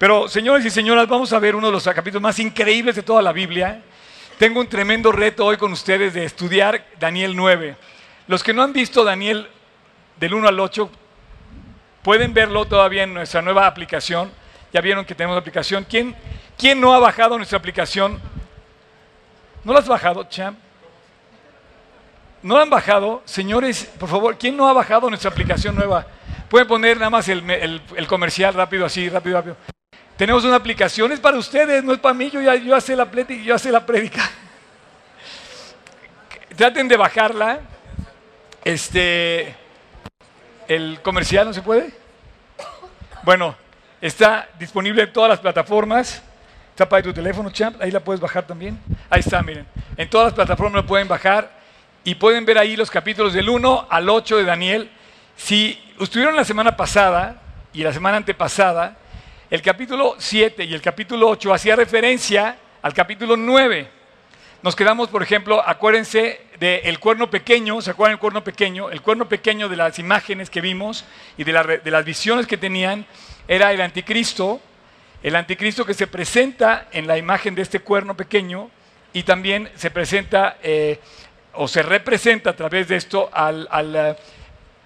Pero, señores y señoras, vamos a ver uno de los capítulos más increíbles de toda la Biblia. Tengo un tremendo reto hoy con ustedes de estudiar Daniel 9. Los que no han visto Daniel del 1 al 8, pueden verlo todavía en nuestra nueva aplicación. Ya vieron que tenemos aplicación. ¿Quién, quién no ha bajado nuestra aplicación? ¿No la has bajado, champ? ¿No la han bajado? Señores, por favor, ¿quién no ha bajado nuestra aplicación nueva? Pueden poner nada más el, el comercial rápido, así, rápido, rápido. Tenemos una aplicación, es para ustedes, no es para mí, yo ya yo hace la yo hace la prédica. Traten de bajarla. Este el comercial no se puede. Bueno, está disponible en todas las plataformas. Está para tu teléfono, champ, ahí la puedes bajar también. Ahí está, miren. En todas las plataformas lo pueden bajar y pueden ver ahí los capítulos del 1 al 8 de Daniel. Si estuvieron la semana pasada y la semana antepasada, el capítulo 7 y el capítulo 8 hacía referencia al capítulo 9. Nos quedamos, por ejemplo, acuérdense del cuerno pequeño, ¿se acuerdan del cuerno pequeño? El cuerno pequeño de las imágenes que vimos y de, las visiones que tenían era el anticristo, el anticristo que se presenta en la imagen de este cuerno pequeño y también se presenta eh, o se representa a través de esto al, eh,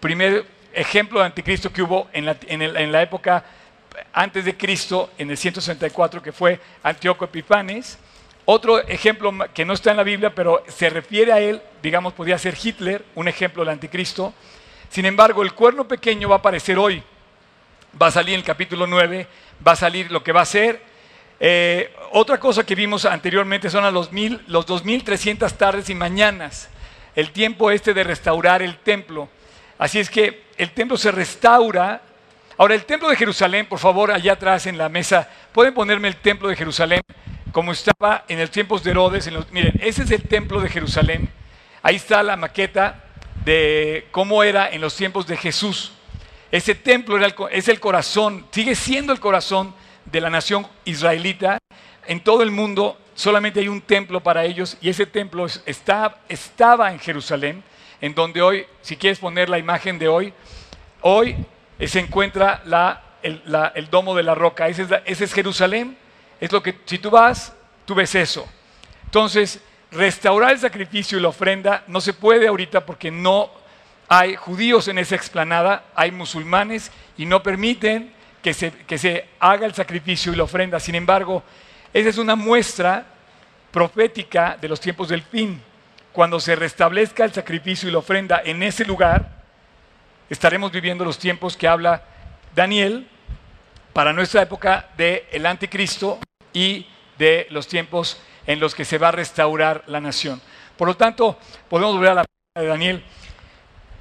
primer ejemplo de anticristo que hubo en la, en la época antes de Cristo, en el 164, que fue Antíoco Epifanes. Otro ejemplo que no está en la Biblia, pero se refiere a él, digamos, podría ser Hitler, un ejemplo del anticristo. Sin embargo, el cuerno pequeño va a aparecer hoy. Va a salir en el capítulo 9, va a salir lo que va a ser. Eh, otra cosa que vimos anteriormente son a los, mil, los 2.300 tardes y mañanas, el tiempo este de restaurar el templo. Así es que el templo se restaura Ahora, el templo de Jerusalén, por favor, allá atrás en la mesa, pueden ponerme el templo de Jerusalén como estaba en los tiempos de Herodes. miren, ese es el templo de Jerusalén. Ahí está la maqueta de cómo era en los tiempos de Jesús. Ese templo es el corazón, sigue siendo el corazón de la nación israelita. En todo el mundo solamente hay un templo para ellos y ese templo estaba en Jerusalén, en donde hoy, si quieres poner la imagen de hoy, hoy se encuentra el, domo de la roca. Ese es, Jerusalén. Es lo que, si tú vas, tú ves eso. Entonces, restaurar el sacrificio y la ofrenda no se puede ahorita porque no hay judíos en esa explanada, hay musulmanes y no permiten que se, que se haga el sacrificio y la ofrenda. Sin embargo, esa es una muestra profética de los tiempos del fin. Cuando se restablezca el sacrificio y la ofrenda en ese lugar, estaremos viviendo los tiempos que habla Daniel para nuestra época del el anticristo y de los tiempos en los que se va a restaurar la nación. Por lo tanto, podemos volver a la de Daniel.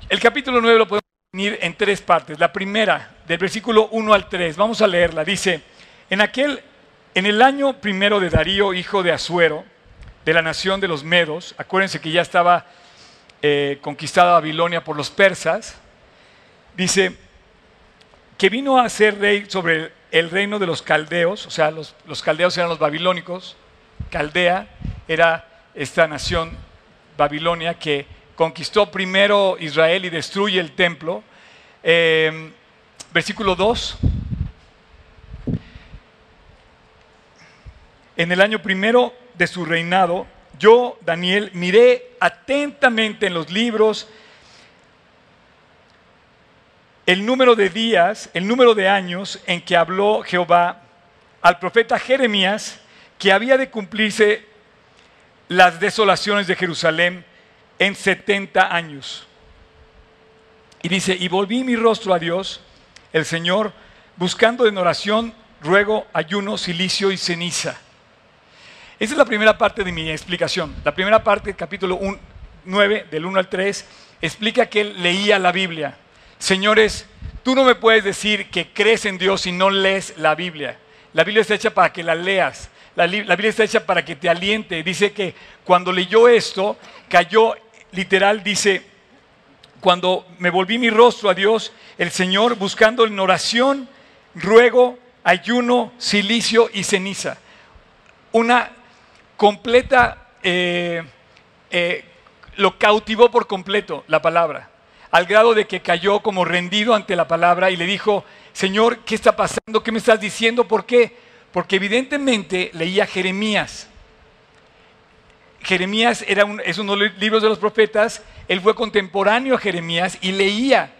El capítulo 9 lo podemos definir en tres partes. La primera, del versículo 1 al 3, vamos a leerla. Dice, en aquel, en el año primero de Darío, hijo de Asuero, de la nación de los Medos, acuérdense que ya estaba eh, conquistada Babilonia por los persas, dice que vino a ser rey sobre el reino de los caldeos, o sea, los, caldeos eran los babilónicos, Caldea era esta nación Babilonia que conquistó primero Israel y destruye el templo. Em, versículo 2. En el año primero de su reinado, yo, Daniel, miré atentamente en los libros el número de días, el número de años en que habló Jehová al profeta Jeremías que había de cumplirse las desolaciones de Jerusalén en 70 años. Y dice, y volví mi rostro a Dios, el Señor, buscando en oración, ruego, ayuno, silicio y ceniza. Esa es la primera parte de mi explicación. La primera parte, capítulo 9, del 1 al 3, explica que él leía la Biblia. Señores, tú no me puedes decir que crees en Dios si no lees la Biblia. La Biblia está hecha para que la leas. La, Biblia está hecha para que te aliente. Dice que cuando leyó esto, cayó, literal, dice, cuando me volví mi rostro a Dios, el Señor, buscando en oración, ruego, ayuno, silicio y ceniza. Una completa, eh, eh, lo cautivó por completo la palabra al grado de que cayó como rendido ante la palabra y le dijo, Señor, ¿qué está pasando? ¿Qué me estás diciendo? ¿Por qué? Porque evidentemente leía Jeremías. Jeremías era un, es uno de los libros de los profetas, él fue contemporáneo a Jeremías y leía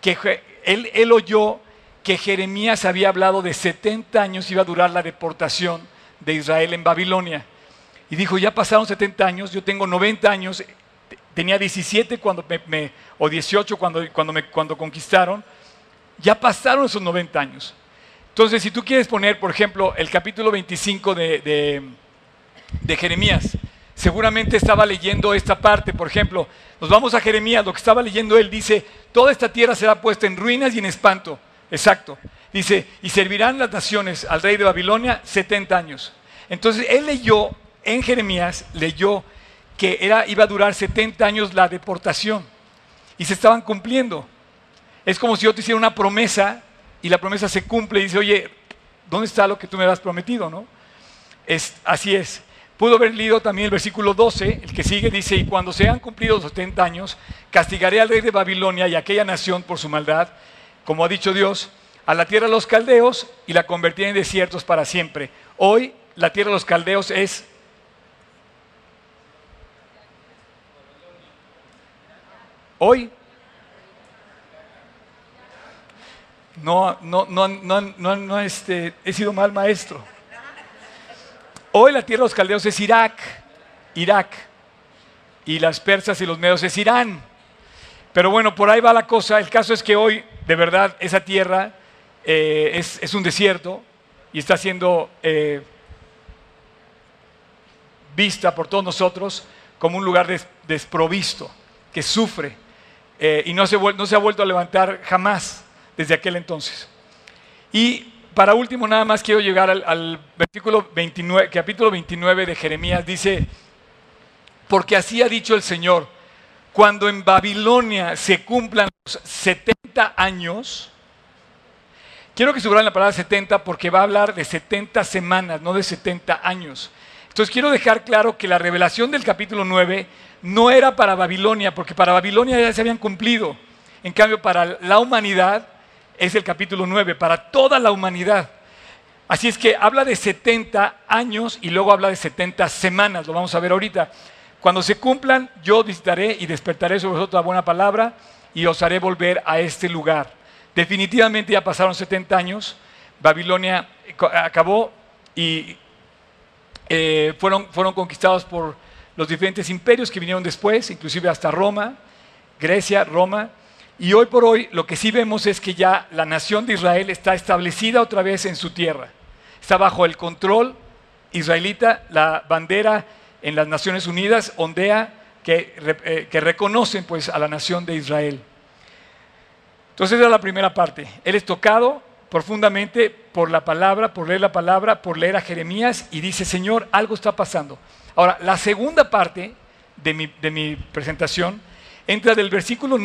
que él, él oyó que Jeremías había hablado de 70 años iba a durar la deportación de Israel en Babilonia. Y dijo, ya pasaron 70 años, yo tengo 90 años, tenía 17 cuando me, o 18 cuando, cuando, cuando conquistaron, ya pasaron esos 90 años. Entonces, si tú quieres poner, por ejemplo, el capítulo 25 de, de Jeremías, seguramente estaba leyendo esta parte, por ejemplo, nos vamos a Jeremías, lo que estaba leyendo él dice, toda esta tierra será puesta en ruinas y en espanto. Exacto. Dice, y servirán las naciones al rey de Babilonia 70 años. Entonces él leyó en Jeremías, leyó que era, iba a durar 70 años la deportación y se estaban cumpliendo. Es como si yo te hiciera una promesa y la promesa se cumple y dice, oye, ¿dónde está lo que tú me has prometido? ¿no? Es, así es. Pudo haber leído también el versículo 12, el que sigue, dice, y cuando se han cumplido los 70 años, castigaré al rey de Babilonia y a aquella nación por su maldad, como ha dicho Dios, a la tierra de los caldeos y la convertiré en desiertos para siempre. Hoy la tierra de los caldeos es... Hoy no, no, no, no, este, he sido mal maestro. Hoy la tierra de los caldeos es Irak, Irak, y las persas y los medos es Irán. Pero bueno, por ahí va la cosa. El caso es que hoy, de verdad, esa tierra eh, es, un desierto y está siendo eh, vista por todos nosotros como un lugar desprovisto, que sufre eh, y no se, ha vuelto a levantar jamás desde aquel entonces. Y para último, nada más quiero llegar al, al versículo 29, capítulo 29 de Jeremías. Dice, porque así ha dicho el Señor cuando en Babilonia se cumplan los 70 años, quiero que subrayen la palabra 70 porque va a hablar de 70 semanas, no de 70 años. Entonces quiero dejar claro que la revelación del capítulo 9 no era para Babilonia, porque para Babilonia ya se habían cumplido. En cambio, para la humanidad es el capítulo 9, para toda la humanidad. Así es que habla de 70 años y luego habla de 70 semanas, lo vamos a ver ahorita. Cuando se cumplan, yo visitaré y despertaré sobre vosotros la buena palabra y os haré volver a este lugar. Definitivamente ya pasaron 70 años, Babilonia acabó y eh, fueron, fueron conquistados por los diferentes imperios que vinieron después, inclusive hasta Roma, Grecia, Roma. Y hoy por hoy lo que sí vemos es que ya la nación de Israel está establecida otra vez en su tierra. Está bajo el control israelita, la bandera en las Naciones Unidas ondea que, eh, reconocen pues, a la nación de Israel. Entonces es la primera parte. Él es tocado profundamente por la palabra, por leer la palabra, por leer a Jeremías y dice, Señor, algo está pasando. Ahora, la segunda parte de mi, de mi presentación entra del versículo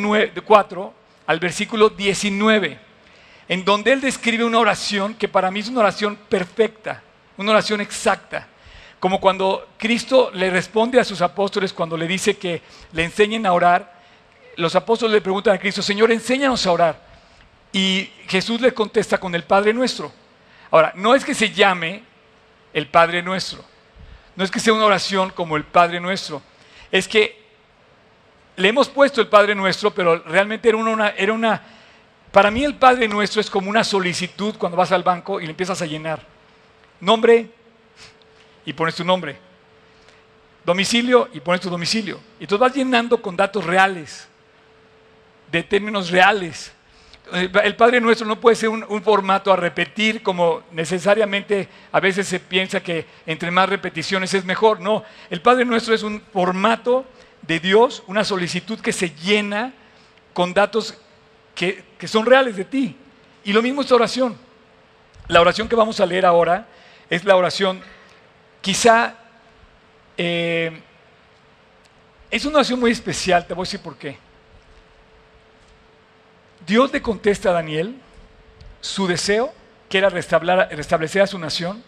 4 al versículo 19, en donde él describe una oración que para mí es una oración perfecta, una oración exacta. Como cuando Cristo le responde a sus apóstoles cuando le dice que le enseñen a orar, los apóstoles le preguntan a Cristo, Señor, enséñanos a orar. Y Jesús le contesta con el Padre nuestro. Ahora, no es que se llame el Padre nuestro, no es que sea una oración como el Padre nuestro, es que le hemos puesto el Padre nuestro, pero realmente era una, era una, para mí el Padre nuestro es como una solicitud cuando vas al banco y le empiezas a llenar. Nombre, y pones tu nombre. Domicilio y pones tu domicilio. Y tú vas llenando con datos reales, de términos reales. Eh, el Padre Nuestro no puede ser un, formato a repetir como necesariamente a veces se piensa que entre más repeticiones es mejor. No, el Padre Nuestro es un formato de Dios, una solicitud que se llena con datos que, que son reales de ti. Y lo mismo esta oración. La oración que vamos a leer ahora es la oración Quizá eh, es una oración muy especial, te voy a decir por qué. Dios le contesta a Daniel su deseo, que era restablecer a su nación,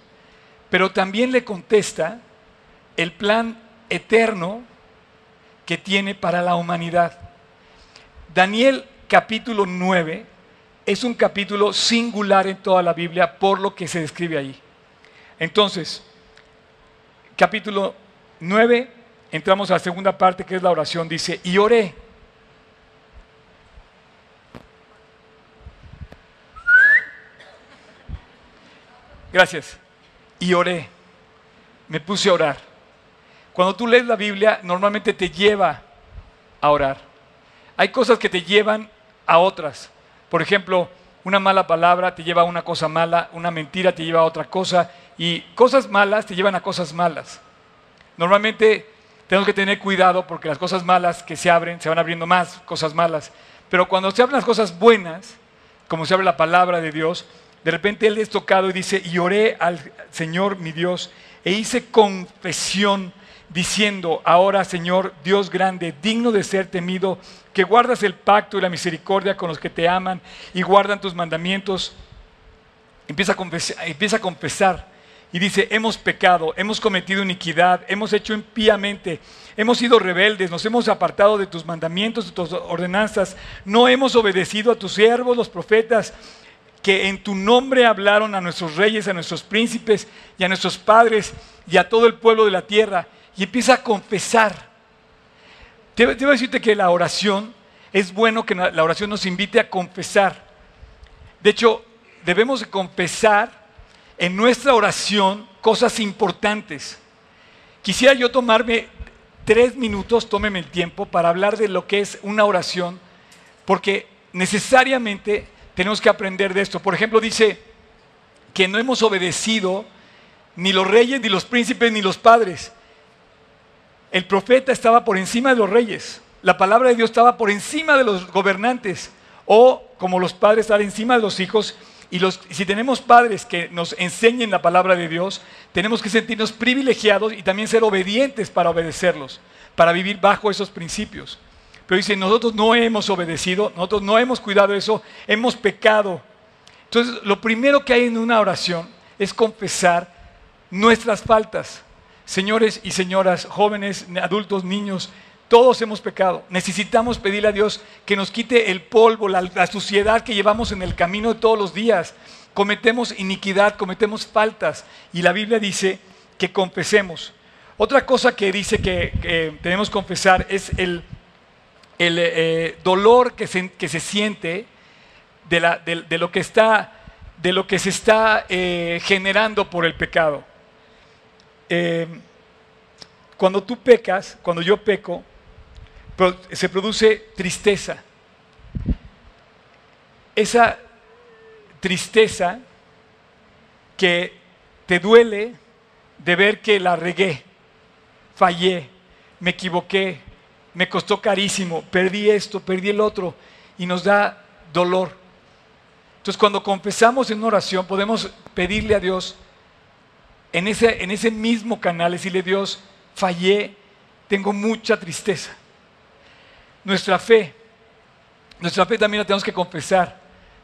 pero también le contesta el plan eterno que tiene para la humanidad. Daniel capítulo 9 es un capítulo singular en toda la Biblia por lo que se describe ahí. Entonces, capítulo 9, entramos a la segunda parte que es la oración. Dice, y oré. Gracias. Y oré. Me puse a orar. Cuando tú lees la Biblia, normalmente te lleva a orar. Hay cosas que te llevan a otras. Por ejemplo, una mala palabra te lleva a una cosa mala, una mentira te lleva a otra cosa y cosas malas te llevan a cosas malas. Normalmente tenemos que tener cuidado porque las cosas malas que se abren, se van abriendo más cosas malas. Pero cuando se abren las cosas buenas, como se abre la palabra de Dios, de repente Él es tocado y dice, y oré al Señor mi Dios e hice confesión diciendo, ahora Señor Dios grande, digno de ser temido, que guardas el pacto y la misericordia con los que te aman y guardan tus mandamientos, empieza a confesar, empieza a confesar y dice, hemos pecado, hemos cometido iniquidad, hemos hecho impíamente, hemos sido rebeldes, nos hemos apartado de tus mandamientos, de tus ordenanzas, no hemos obedecido a tus siervos, los profetas, que en tu nombre hablaron a nuestros reyes, a nuestros príncipes y a nuestros padres y a todo el pueblo de la tierra. Y empieza a confesar. Debo, decirte que la oración, es bueno que la oración nos invite a confesar. De hecho, debemos confesar en nuestra oración cosas importantes. Quisiera yo tomarme tres minutos, tómeme el tiempo para hablar de lo que es una oración, porque necesariamente tenemos que aprender de esto. Por ejemplo, dice que no hemos obedecido ni los reyes, ni los príncipes, ni los padres. El profeta estaba por encima de los reyes. La palabra de Dios estaba por encima de los gobernantes. O como los padres están encima de los hijos y si tenemos padres que nos enseñen la palabra de Dios, tenemos que sentirnos privilegiados y también ser obedientes para obedecerlos, para vivir bajo esos principios. Pero dice, nosotros no hemos obedecido, nosotros no hemos cuidado eso, hemos pecado. Entonces, lo primero que hay en una oración es confesar nuestras faltas. Señores y señoras, jóvenes, adultos, niños, todos hemos pecado. Necesitamos pedirle a Dios que nos quite el polvo, la, suciedad que llevamos en el camino todos los días. Cometemos iniquidad, cometemos faltas. Y la Biblia dice que confesemos. Otra cosa que dice que, que confesar es el, eh, dolor que se, siente de, lo que está, de lo que se está eh, generando por el pecado. Eh, cuando tú pecas, cuando yo peco, se produce tristeza. Esa tristeza que te duele de ver que la regué, fallé, me equivoqué, me costó carísimo, perdí esto, perdí el otro, y nos da dolor. Entonces cuando confesamos en oración podemos pedirle a Dios en ese, en ese mismo canal, decirle Dios, fallé, tengo mucha tristeza nuestra fe. Nuestra fe también la tenemos que confesar.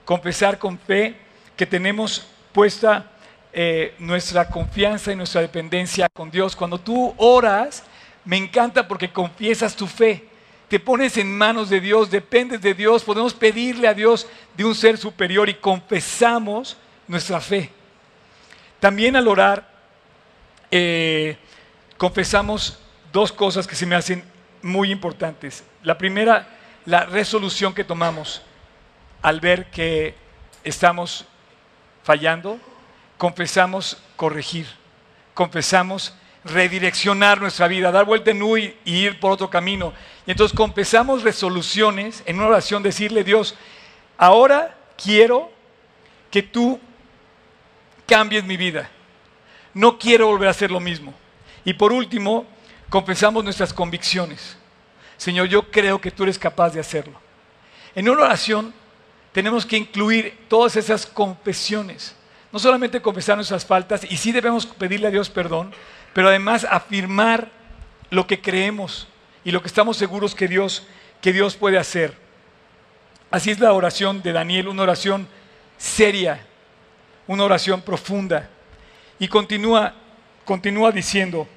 Confesar con fe que tenemos puesta eh, nuestra confianza y nuestra dependencia con Dios. Cuando tú oras, me encanta porque confiesas tu fe. Te pones en manos de Dios, dependes de Dios. Podemos pedirle a Dios de un ser superior y confesamos nuestra fe. También al orar, eh, confesamos dos cosas que se me hacen muy importantes. La primera, la resolución que tomamos al ver que estamos fallando, confesamos corregir, confesamos redireccionar nuestra vida, dar vuelta en U y, ir por otro camino. Y entonces confesamos resoluciones en una oración, decirle Dios, ahora quiero que tú cambies mi vida. No quiero volver a hacer lo mismo. Y por último, confesamos nuestras convicciones. Señor, yo creo que tú eres capaz de hacerlo. En una oración tenemos que incluir todas esas confesiones. No solamente confesar nuestras faltas, y sí debemos pedirle a Dios perdón, pero además afirmar lo que creemos y lo que estamos seguros que Dios, que Dios puede hacer. Así es la oración de Daniel, una oración seria, una oración profunda. Y continúa, continúa diciendo,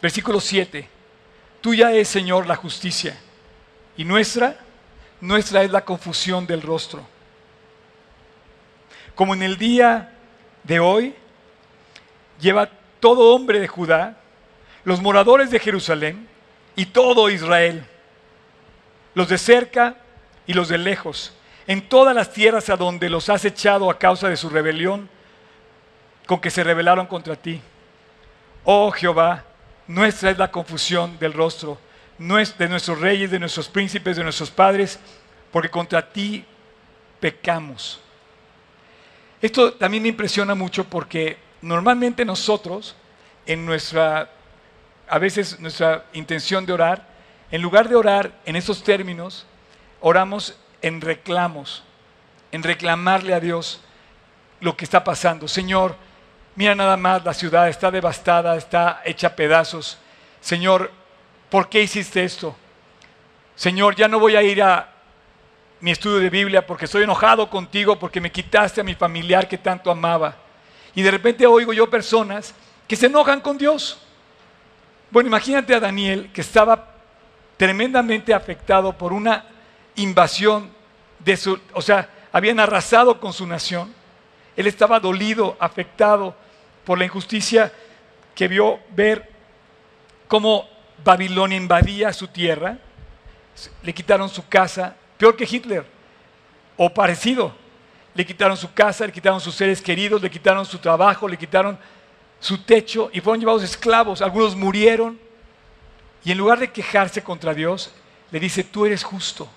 Versículo 7. Tuya es, Señor, la justicia y nuestra nuestra es la confusión del rostro. Como en el día de hoy, lleva todo hombre de Judá, los moradores de Jerusalén y todo Israel, los de cerca y los de lejos, en todas las tierras a donde los has echado a causa de su rebelión, con que se rebelaron contra ti. Oh Jehová, nuestra es la confusión del rostro de nuestros reyes, de nuestros príncipes, de nuestros padres, porque contra ti pecamos. Esto también me impresiona mucho porque normalmente nosotros, en nuestra, a veces nuestra intención de orar, en lugar de orar en esos términos, oramos en reclamos, en reclamarle a Dios lo que está pasando. Señor, mira nada más, la ciudad está devastada, está hecha a pedazos. Señor, ¿por qué hiciste esto? Señor, ya no voy a ir a mi estudio de Biblia porque estoy enojado contigo porque me quitaste a mi familiar que tanto amaba. Y de repente oigo yo personas que se enojan con Dios. Bueno, imagínate a Daniel que estaba tremendamente afectado por una invasión de su, o sea, habían arrasado con su nación. Él estaba dolido, afectado por la injusticia que vio ver cómo Babilonia invadía su tierra, le quitaron su casa, peor que Hitler, o parecido. Le quitaron su casa, le quitaron sus seres queridos, le quitaron su trabajo, le quitaron su techo y fueron llevados esclavos. Algunos murieron. Y en lugar de quejarse contra Dios, le dice, tú eres justo.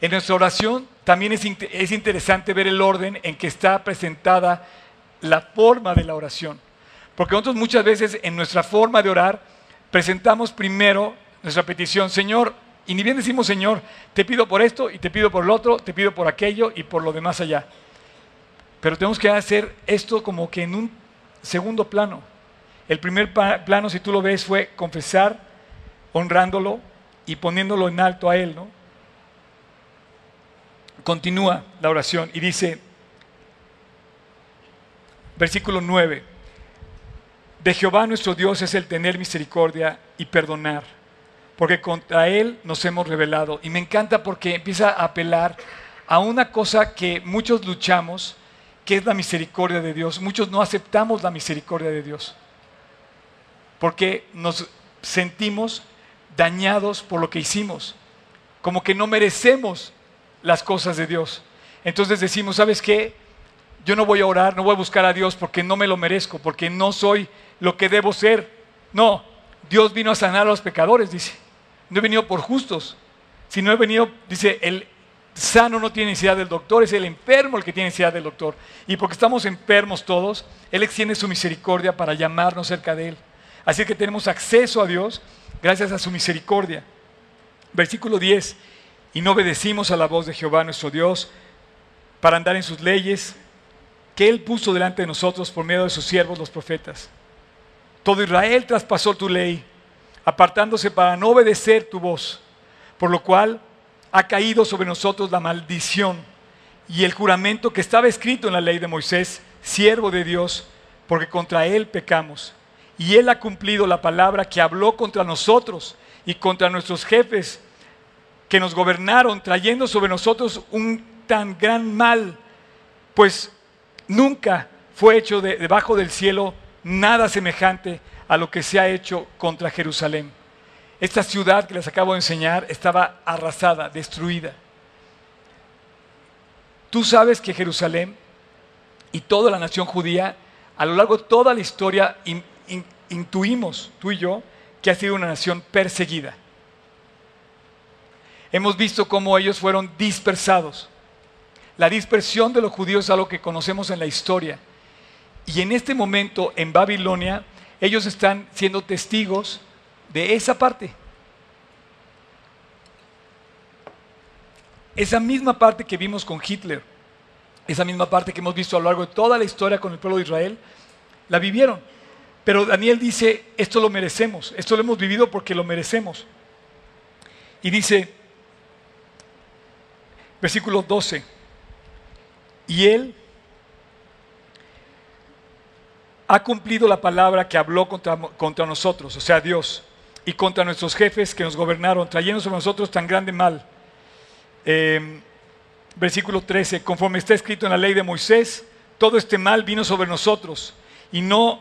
En nuestra oración también es, es interesante ver el orden en que está presentada la forma de la oración. Porque nosotros muchas veces en nuestra forma de orar presentamos primero nuestra petición, Señor, y ni bien decimos, Señor, te pido por esto y te pido por lo otro, te pido por aquello y por lo demás allá. Pero tenemos que hacer esto como que en un segundo plano. El primer plano, si tú lo ves, fue confesar, honrándolo y poniéndolo en alto a Él. ¿no? Continúa la oración y dice, versículo 9. De Jehová nuestro Dios es el tener misericordia y perdonar, porque contra Él nos hemos revelado. Y me encanta porque empieza a apelar a una cosa que muchos luchamos, que es la misericordia de Dios. Muchos no aceptamos la misericordia de Dios, porque nos sentimos dañados por lo que hicimos, como que no merecemos las cosas de Dios. Entonces decimos, ¿sabes qué? Yo no voy a orar, no voy a buscar a Dios porque no me lo merezco, porque no soy lo que debo ser. No, Dios vino a sanar a los pecadores, dice. No he venido por justos, sino he venido, dice, el sano no tiene necesidad del doctor, es el enfermo el que tiene necesidad del doctor. Y porque estamos enfermos todos, Él extiende su misericordia para llamarnos cerca de Él. Así que tenemos acceso a Dios gracias a su misericordia. Versículo 10, y no obedecimos a la voz de Jehová nuestro Dios para andar en sus leyes que Él puso delante de nosotros por medio de sus siervos los profetas. Todo Israel traspasó tu ley, apartándose para no obedecer tu voz, por lo cual ha caído sobre nosotros la maldición y el juramento que estaba escrito en la ley de Moisés, siervo de Dios, porque contra él pecamos. Y él ha cumplido la palabra que habló contra nosotros y contra nuestros jefes que nos gobernaron, trayendo sobre nosotros un tan gran mal, pues nunca fue hecho debajo del cielo nada semejante a lo que se ha hecho contra Jerusalén. Esta ciudad que les acabo de enseñar estaba arrasada, destruida. Tú sabes que Jerusalén y toda la nación judía, a lo largo de toda la historia, intuimos, tú y yo, que ha sido una nación perseguida. Hemos visto cómo ellos fueron dispersados. La dispersión de los judíos es algo que conocemos en la historia. Y en este momento en Babilonia, ellos están siendo testigos de esa parte. Esa misma parte que vimos con Hitler, esa misma parte que hemos visto a lo largo de toda la historia con el pueblo de Israel, la vivieron. Pero Daniel dice, esto lo merecemos, esto lo hemos vivido porque lo merecemos. Y dice, versículo 12, y él ha cumplido la palabra que habló contra, nosotros, o sea, Dios, y contra nuestros jefes que nos gobernaron, trayendo sobre nosotros tan grande mal. Eh, versículo 13, conforme está escrito en la ley de Moisés, todo este mal vino sobre nosotros y no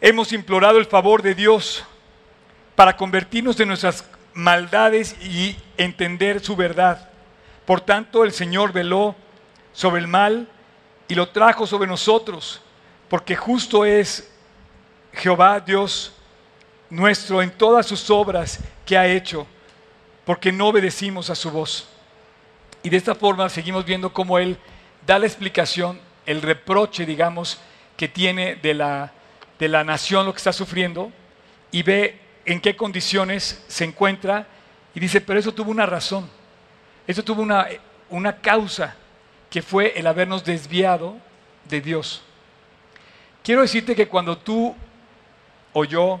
hemos implorado el favor de Dios para convertirnos de nuestras maldades y entender su verdad. Por tanto, el Señor veló sobre el mal y lo trajo sobre nosotros, porque justo es Jehová Dios nuestro en todas sus obras que ha hecho, porque no obedecimos a su voz. Y de esta forma seguimos viendo cómo Él da la explicación, el reproche, digamos, que tiene de la, de la nación lo que está sufriendo y ve en qué condiciones se encuentra y dice, pero eso tuvo una razón, eso tuvo una, una causa que fue el habernos desviado de Dios. Quiero decirte que cuando tú o yo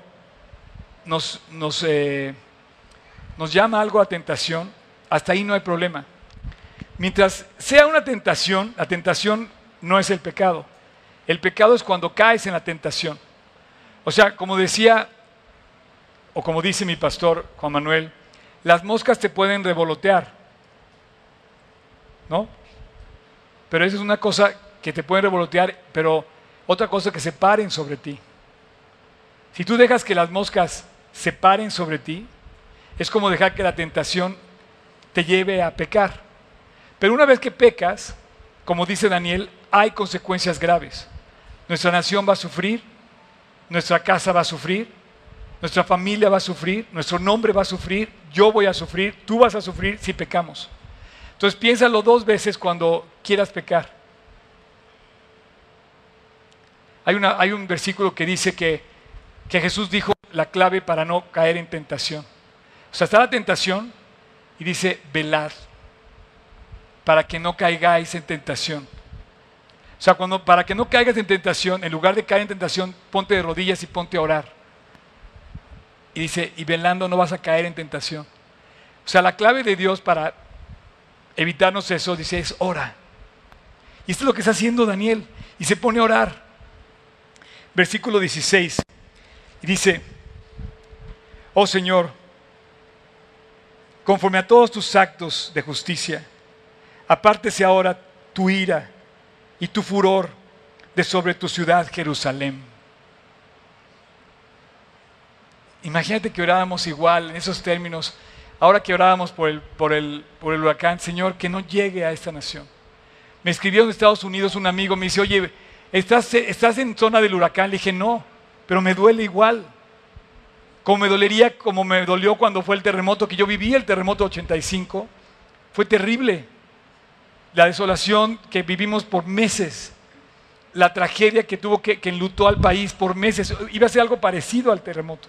nos, nos, eh, llama algo a tentación, hasta ahí no hay problema. Mientras sea una tentación, la tentación no es el pecado. El pecado es cuando caes en la tentación. O sea, como decía, o como dice mi pastor Juan Manuel, las moscas te pueden revolotear, ¿no? Pero eso es una cosa que te pueden revolotear, pero otra cosa que se paren sobre ti. Si tú dejas que las moscas se paren sobre ti, es como dejar que la tentación te lleve a pecar. Pero una vez que pecas, como dice Daniel, hay consecuencias graves. Nuestra nación va a sufrir, nuestra casa va a sufrir, nuestra familia va a sufrir, nuestro nombre va a sufrir, yo voy a sufrir, tú vas a sufrir si pecamos. Entonces piénsalo dos veces cuando quieras pecar. Hay, un versículo que dice que, Jesús dijo la clave para no caer en tentación. O sea, está la tentación y dice velar para que no caigáis en tentación. O sea, cuando, para que no caigas en tentación, en lugar de caer en tentación, ponte de rodillas y ponte a orar. Y dice, y velando no vas a caer en tentación. O sea, la clave de Dios para evitarnos eso, dice, es ora. Y esto es lo que está haciendo Daniel. Y se pone a orar. Versículo 16. Y dice, oh Señor, conforme a todos tus actos de justicia, apártese ahora tu ira y tu furor de sobre tu ciudad Jerusalén. Imagínate que orábamos igual en esos términos. Ahora que orábamos por el, por, el, por el huracán, Señor, que no llegue a esta nación. Me escribió en Estados Unidos un amigo, me dice, oye, ¿estás, ¿estás en zona del huracán? Le dije, no, pero me duele igual. Como me dolería, como me dolió cuando fue el terremoto, que yo viví el terremoto 85. Fue terrible la desolación que vivimos por meses, la tragedia que tuvo que, que enlutó al país por meses, iba a ser algo parecido al terremoto.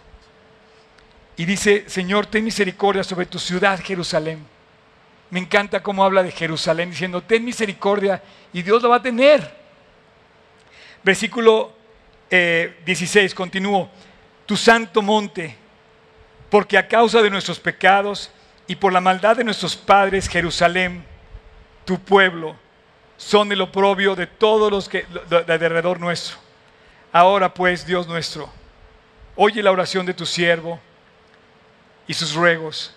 Y dice, Señor, ten misericordia sobre tu ciudad, Jerusalén. Me encanta cómo habla de Jerusalén, diciendo, ten misericordia, y Dios lo va a tener. Versículo 16, eh, continúo, tu santo monte, porque a causa de nuestros pecados y por la maldad de nuestros padres, Jerusalén, tu pueblo, son el oprobio de todos los que de alrededor nuestro. Ahora pues, Dios nuestro, oye la oración de tu siervo y sus ruegos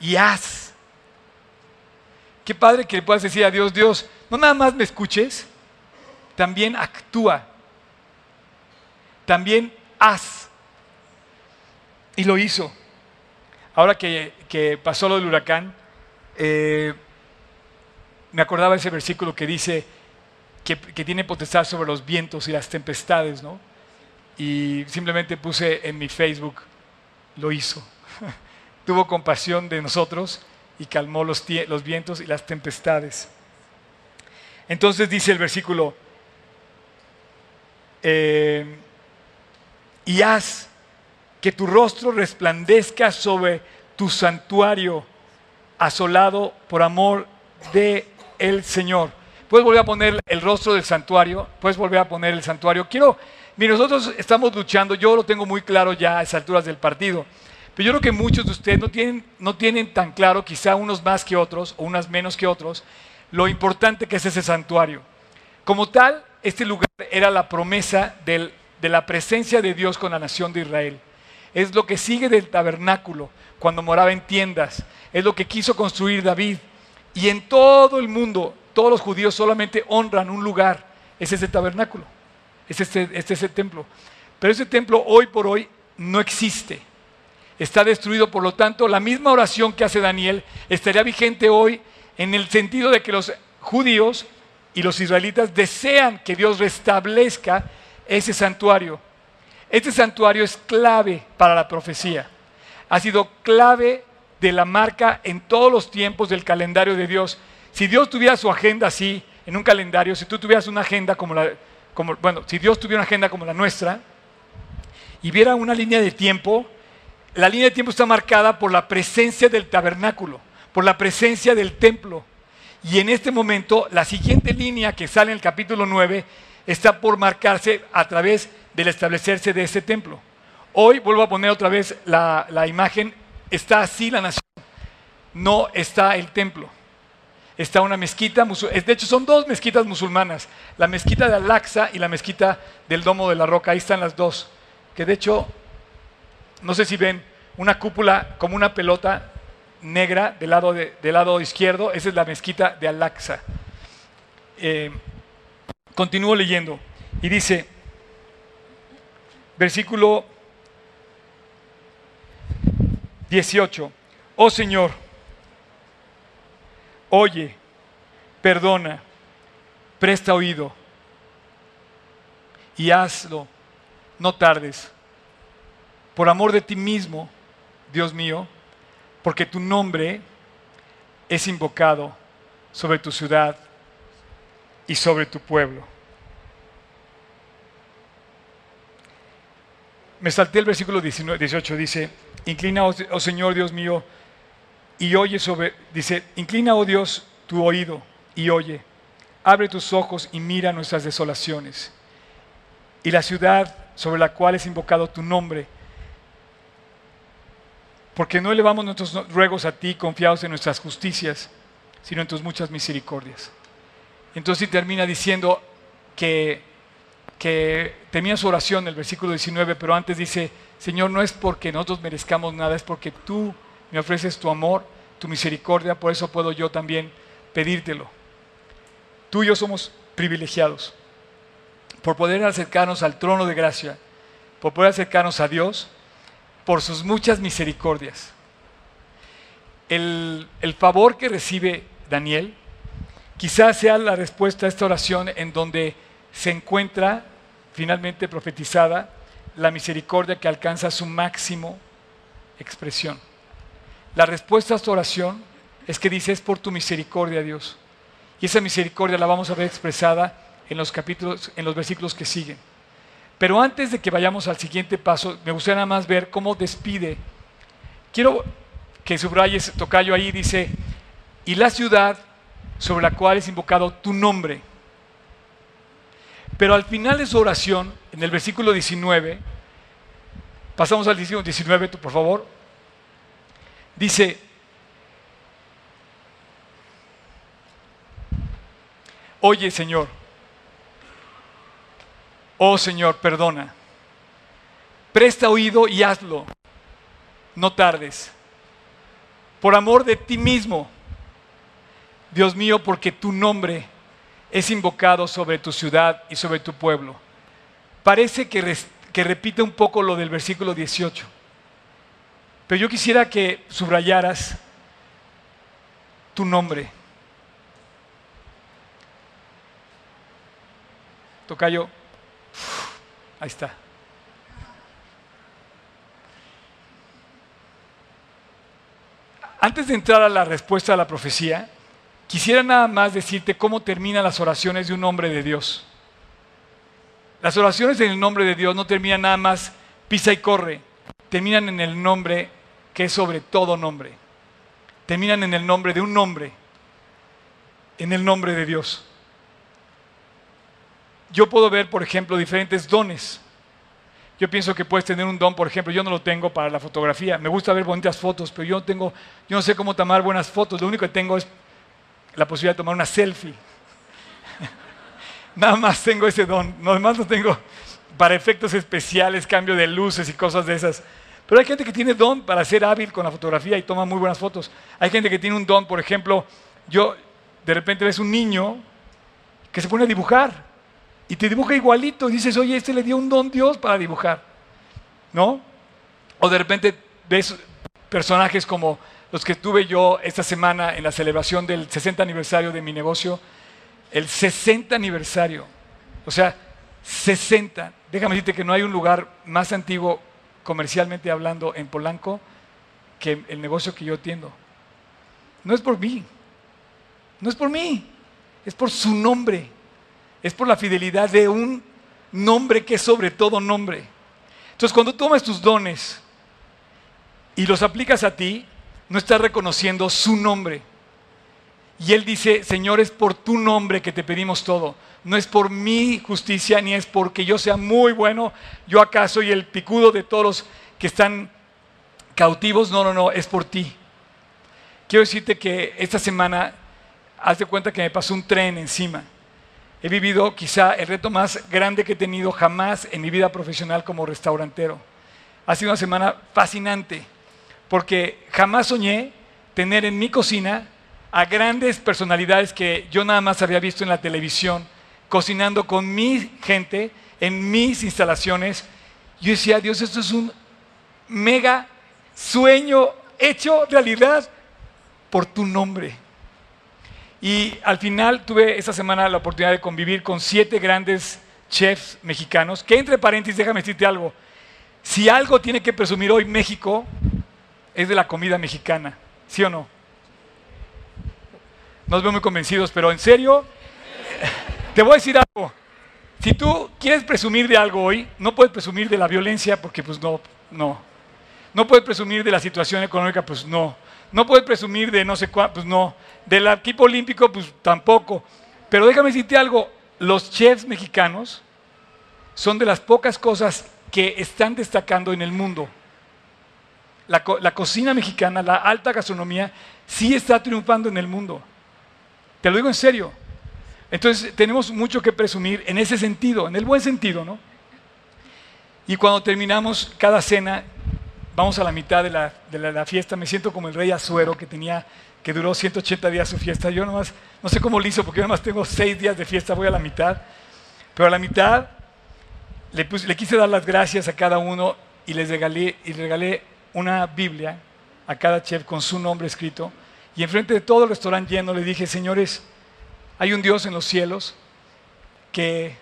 y haz. Qué padre que le puedas decir a Dios, Dios, no nada más me escuches, también actúa, también haz. Y lo hizo. Ahora que, pasó lo del huracán, eh, me acordaba ese versículo que dice que, tiene potestad sobre los vientos y las tempestades, ¿no? Y simplemente puse en mi Facebook, lo hizo. Tuvo compasión de nosotros y calmó los vientos y las tempestades. Entonces dice el versículo, eh, y haz que tu rostro resplandezca sobre tu santuario asolado por amor de el Señor. Puedes volver a poner el rostro del santuario, puedes volver a poner el santuario. Quiero, mire, nosotros estamos luchando, yo lo tengo muy claro ya a esas alturas del partido, pero yo creo que muchos de ustedes no tienen, no tienen tan claro, quizá unos más que otros, o unas menos que otros, lo importante que es ese santuario. Como tal, este lugar era la promesa de la presencia de Dios con la nación de Israel. es lo que sigue del tabernáculo, cuando moraba en tiendas, es lo que quiso construir David. Y en todo el mundo, todos los judíos solamente honran un lugar, es ese tabernáculo, es este, este es el templo. Pero ese templo hoy por hoy no existe. Está destruido, por lo tanto, la misma oración que hace Daniel estaría vigente hoy en el sentido de que los judíos y los israelitas desean que Dios restablezca ese santuario. Este santuario es clave para la profecía. Ha sido clave de la marca en todos los tiempos del calendario de Dios. Si Dios tuviera su agenda así, en un calendario, si tú tuvieras una agenda como la, como, bueno, si Dios tuviera una agenda como la nuestra, y viera una línea de tiempo, la línea de tiempo está marcada por la presencia del tabernáculo, por la presencia del templo. Y en este momento, la siguiente línea que sale en el capítulo 9 está por marcarse a través del establecerse de ese templo. Hoy vuelvo a poner otra vez la, la imagen, está así la nación, no está el templo. Está una mezquita, de hecho son dos mezquitas musulmanas, la mezquita de Al-Aqsa y la mezquita del Domo de la Roca, ahí están las dos, que de hecho no sé si ven una cúpula como una pelota negra del lado, del lado izquierdo, esa es la mezquita de Al-Aqsa. Eh, continúo leyendo y dice, versículo 18, oh Señor, oye, perdona, presta oído y hazlo, no tardes por amor de ti mismo, Dios mío, porque tu nombre es invocado sobre tu ciudad y sobre tu pueblo. Me salté el versículo 18, dice, inclina, oh, oh Señor Dios mío, y oye sobre, dice, inclina, oh Dios, tu oído y oye, abre tus ojos y mira nuestras desolaciones. Y la ciudad sobre la cual es invocado tu nombre, porque no elevamos nuestros ruegos a ti confiados en nuestras justicias, sino en tus muchas misericordias. Entonces termina diciendo que, que termina su oración el versículo 19, pero antes dice, Señor, no es porque nosotros merezcamos nada, es porque tú me ofreces tu amor, tu misericordia, por eso puedo yo también pedírtelo. Tú y yo somos privilegiados por poder acercarnos al trono de gracia, por poder acercarnos a Dios por sus muchas misericordias. El, favor que recibe Daniel quizás sea la respuesta a esta oración en donde se encuentra finalmente profetizada la misericordia que alcanza su máximo expresión. La respuesta a esta oración es que dice es por tu misericordia, Dios. Y esa misericordia la vamos a ver expresada en los capítulos, en los versículos que siguen. Pero antes de que vayamos al siguiente paso, me gustaría nada más ver cómo despide. Quiero que subrayes, tocayo ahí, dice, y la ciudad sobre la cual es invocado tu nombre. Pero al final de su oración, en el versículo 19, pasamos al 19, tú, por favor, dice, oye Señor, Oh Señor, perdona. Presta oído y hazlo. No tardes. Por amor de ti mismo, Dios mío, porque tu nombre es invocado sobre tu ciudad y sobre tu pueblo. Parece que, repite un poco lo del versículo 18. Pero yo quisiera que subrayaras tu nombre. Tocayo. Ahí está. Antes de entrar a la respuesta a la profecía, quisiera nada más decirte cómo terminan las oraciones de un hombre de Dios. Las oraciones en el nombre de Dios no terminan nada más pisa y corre, terminan en el nombre que es sobre todo nombre. Terminan en el nombre de un nombre, en el nombre de Dios yo puedo ver, por ejemplo, diferentes dones. Yo pienso que puedes tener un don, por ejemplo, yo no lo tengo para la fotografía. Me gusta ver bonitas fotos, pero yo no tengo, yo no sé cómo tomar buenas fotos. Lo único que tengo es la posibilidad de tomar una selfie. Nada más tengo ese don. Nada más no tengo para efectos especiales, cambio de luces y cosas de esas. Pero hay gente que tiene don para ser hábil con la fotografía y toma muy buenas fotos. Hay gente que tiene un don, por ejemplo, yo de repente ves un niño que se pone a dibujar y te dibuja igualito y dices, oye, este le dio un don Dios para dibujar. ¿No? O de repente ves personajes como los que tuve yo esta semana en la celebración del 60 aniversario de mi negocio. El 60 aniversario. O sea, 60. Déjame decirte que no hay un lugar más antiguo comercialmente hablando en Polanco que el negocio que yo atiendo. No es por mí. No es por mí. Es por su nombre. Es por la fidelidad de un nombre que es sobre todo nombre. Entonces, cuando tomas tus dones y los aplicas a ti, no estás reconociendo su nombre. Y él dice, Señor, es por tu nombre que te pedimos todo. No es por mi justicia, ni es porque yo sea muy bueno. Yo acá soy el picudo de todos los que están cautivos. No, no, no, es por ti. Quiero decirte que esta semana, haz de cuenta que me pasó un tren encima. He vivido quizá el reto más grande que he tenido jamás en mi vida profesional como restaurantero. Ha sido una semana fascinante, porque jamás soñé tener en mi cocina a grandes personalidades que yo nada más había visto en la televisión, cocinando con mi gente en mis instalaciones. Yo decía, Dios, esto es un mega sueño hecho realidad por tu nombre. Y al final tuve esta semana la oportunidad de convivir con siete grandes chefs mexicanos, que entre paréntesis, déjame decirte algo, si algo tiene que presumir hoy México, es de la comida mexicana, ¿sí o no? Nos veo muy convencidos, pero en serio, te voy a decir algo. Si tú quieres presumir de algo hoy, no puedes presumir de la violencia porque pues no, no. No puedes presumir de la situación económica, pues no. No puedes presumir de no sé cuánto, pues no. Del equipo olímpico, pues tampoco. Pero déjame decirte algo, los chefs mexicanos son de las pocas cosas que están destacando en el mundo. La, la, cocina mexicana, la alta gastronomía, sí está triunfando en el mundo. Te lo digo en serio. Entonces tenemos mucho que presumir en ese sentido, en el buen sentido, ¿no? Y cuando terminamos cada cena, vamos a la mitad de la, de la, fiesta, me siento como el rey Azuero que tenía, que duró 180 días su fiesta. Yo nomás, no sé cómo lo hizo, porque yo nomás tengo seis días de fiesta, voy a la mitad. Pero a la mitad le, le quise dar las gracias a cada uno y les regalé, y regalé una Biblia a cada chef con su nombre escrito. Y enfrente de todo el restaurante lleno le dije, señores, hay un Dios en los cielos que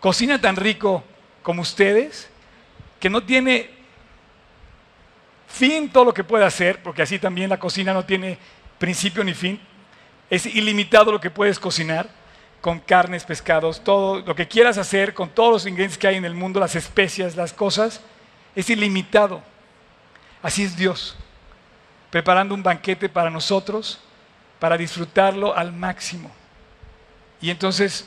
cocina tan rico como ustedes, que no tiene fin todo lo que puede hacer, porque así también la cocina no tiene principio ni fin. Es ilimitado lo que puedes cocinar con carnes, pescados, todo lo que quieras hacer con todos los ingredientes que hay en el mundo, las especias, las cosas, es ilimitado. Así es Dios, preparando un banquete para nosotros, para disfrutarlo al máximo. Y entonces,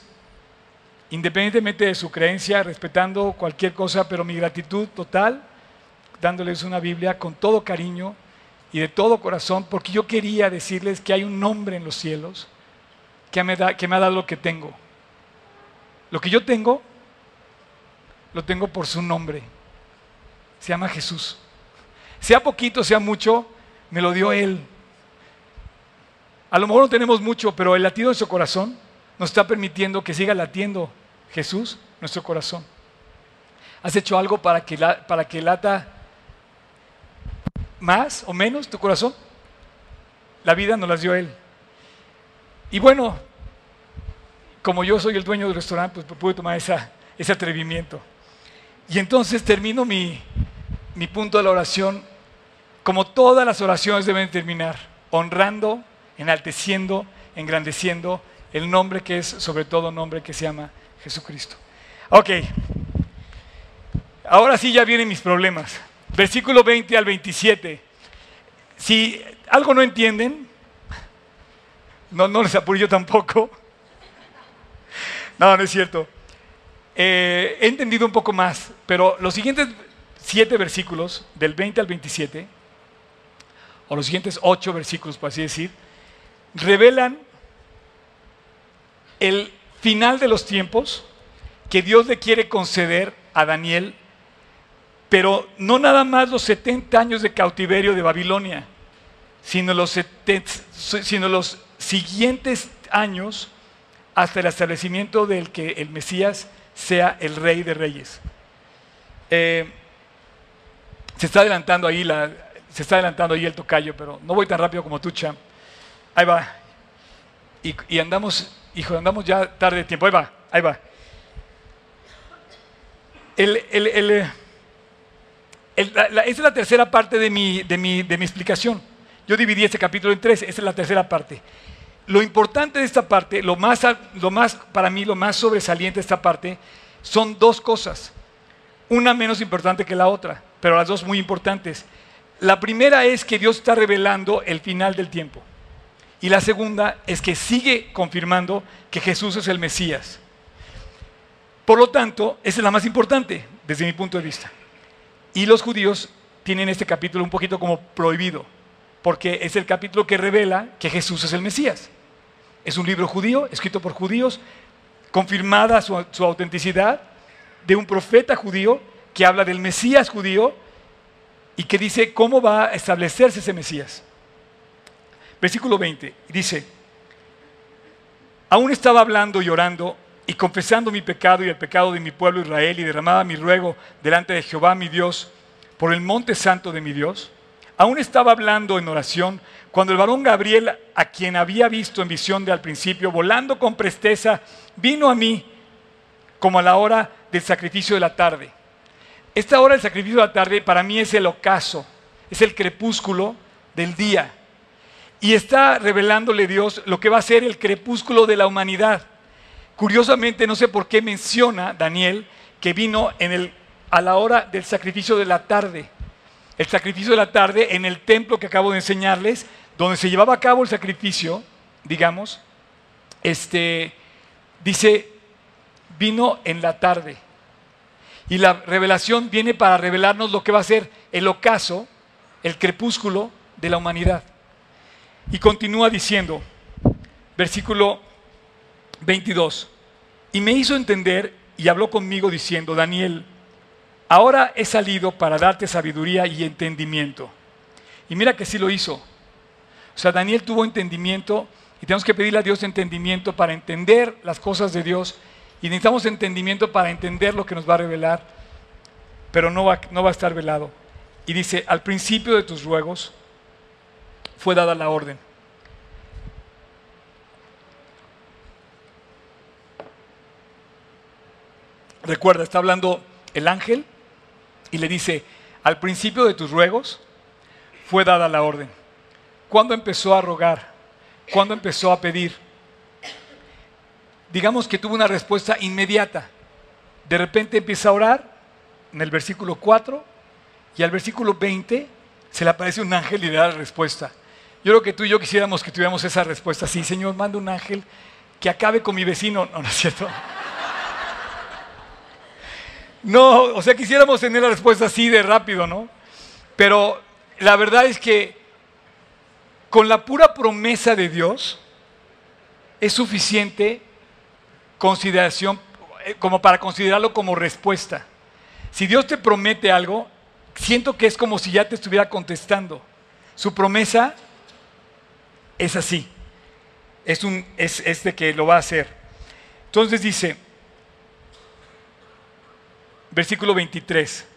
independientemente de su creencia, respetando cualquier cosa, pero mi gratitud total dándoles una Biblia con todo cariño y de todo corazón, porque yo quería decirles que hay un nombre en los cielos que me, da, ha dado lo que tengo. Lo que yo tengo, lo tengo por su nombre. Se llama Jesús. Sea poquito, sea mucho, me lo dio Él. A lo mejor no tenemos mucho, pero el latido de su corazón nos está permitiendo que siga latiendo Jesús, nuestro corazón. ¿Has hecho algo para que, para que lata más o menos tu corazón? La vida nos las dio Él. Y bueno, como yo soy el dueño del restaurante, pues pude tomar ese atrevimiento. Y entonces termino mi, mi punto de la oración, como todas las oraciones deben terminar, honrando, enalteciendo, engrandeciendo el nombre que es sobre todo nombre que se llama Jesucristo. Ok, ahora sí ya vienen mis problemas versículo 20 al 27. Si algo no entienden, no, no les apuro yo tampoco. No, no es cierto. Eh, he entendido un poco más, pero los siguientes siete versículos, del 20 al 27, o los siguientes ocho versículos, por así decir, revelan el final de los tiempos que Dios le quiere conceder a Daniel Pero no nada más los 70 años de cautiverio de Babilonia, sino los, 70 sino los siguientes años hasta el establecimiento del que el Mesías sea el rey de reyes. Eh, se está adelantando ahí la, se está adelantando ahí el tocayo, pero no voy tan rápido como tú, Cham. Ahí va. Y, andamos, hijo, andamos ya tarde de tiempo. Ahí va, ahí va. Esa es la tercera parte de mi, explicación. Yo dividí este capítulo en tres, esa es la tercera parte. Lo importante de esta parte, lo más, lo más, para mí, lo más sobresaliente de esta parte, son dos cosas. Una menos importante que la otra, pero las dos muy importantes. La primera es que Dios está revelando el final del tiempo. Y la segunda es que sigue confirmando que Jesús es el Mesías. Por lo tanto, esa es la más importante desde mi punto de vista. Y los judíos tienen este capítulo un poquito como prohibido, porque es el capítulo que revela que Jesús es el Mesías. Es un libro judío, escrito por judíos, confirmada su, autenticidad de un profeta judío que habla del Mesías judío y que dice cómo va a establecerse ese Mesías. Versículo 20 dice, aún estaba hablando y orando y confesando mi pecado y el pecado de mi pueblo Israel y derramaba mi ruego delante de Jehová mi Dios por el monte santo de mi Dios. Aún estaba hablando en oración cuando el varón Gabriel, a quien había visto en visión de al principio, volando con presteza, vino a mí como a la hora del sacrificio de la tarde. Esta hora del sacrificio de la tarde para mí es el ocaso, es el crepúsculo del día. Y está revelándole Dios lo que va a ser el crepúsculo de la humanidad. Curiosamente, no sé por qué menciona Daniel que vino a la hora del sacrificio de la tarde. El sacrificio de la tarde en el templo que acabo de enseñarles, donde se llevaba a cabo el sacrificio, digamos, este, dice, vino en la tarde. Y la revelación viene para revelarnos lo que va a ser el ocaso, el crepúsculo de la humanidad. Y continúa diciendo, versículo 22, y me hizo entender y habló conmigo diciendo, Daniel, ahora he salido para darte sabiduría y entendimiento. Y mira que sí lo hizo. O sea, Daniel tuvo entendimiento y tenemos que pedirle a Dios entendimiento para entender las cosas de Dios y necesitamos entendimiento para entender lo que nos va a revelar, pero no va, no va a estar velado. Y dice, al principio de tus ruegos fue dada la orden. Recuerda, está hablando el ángel y le dice, al principio de tus ruegos fue dada la orden. ¿Cuándo empezó a rogar? ¿Cuándo empezó a pedir? digamos que tuvo una respuesta inmediata. De repente empieza a orar en el versículo 4 y al versículo 20 se le aparece un ángel y le da la respuesta. Yo creo que tú y yo quisiéramos que tuviéramos esa respuesta. Sí, Señor, manda un ángel que acabe con mi vecino. No, no es cierto. No, o sea, quisiéramos tener la respuesta así de rápido, ¿no? Pero la verdad es que con la pura promesa de Dios es suficiente consideración, eh, como para considerarlo como respuesta. Si Dios te promete algo, siento que es como si ya te estuviera contestando. Su promesa es así. Es, un, es, es de que lo va a hacer. Entonces dice, versículo 23,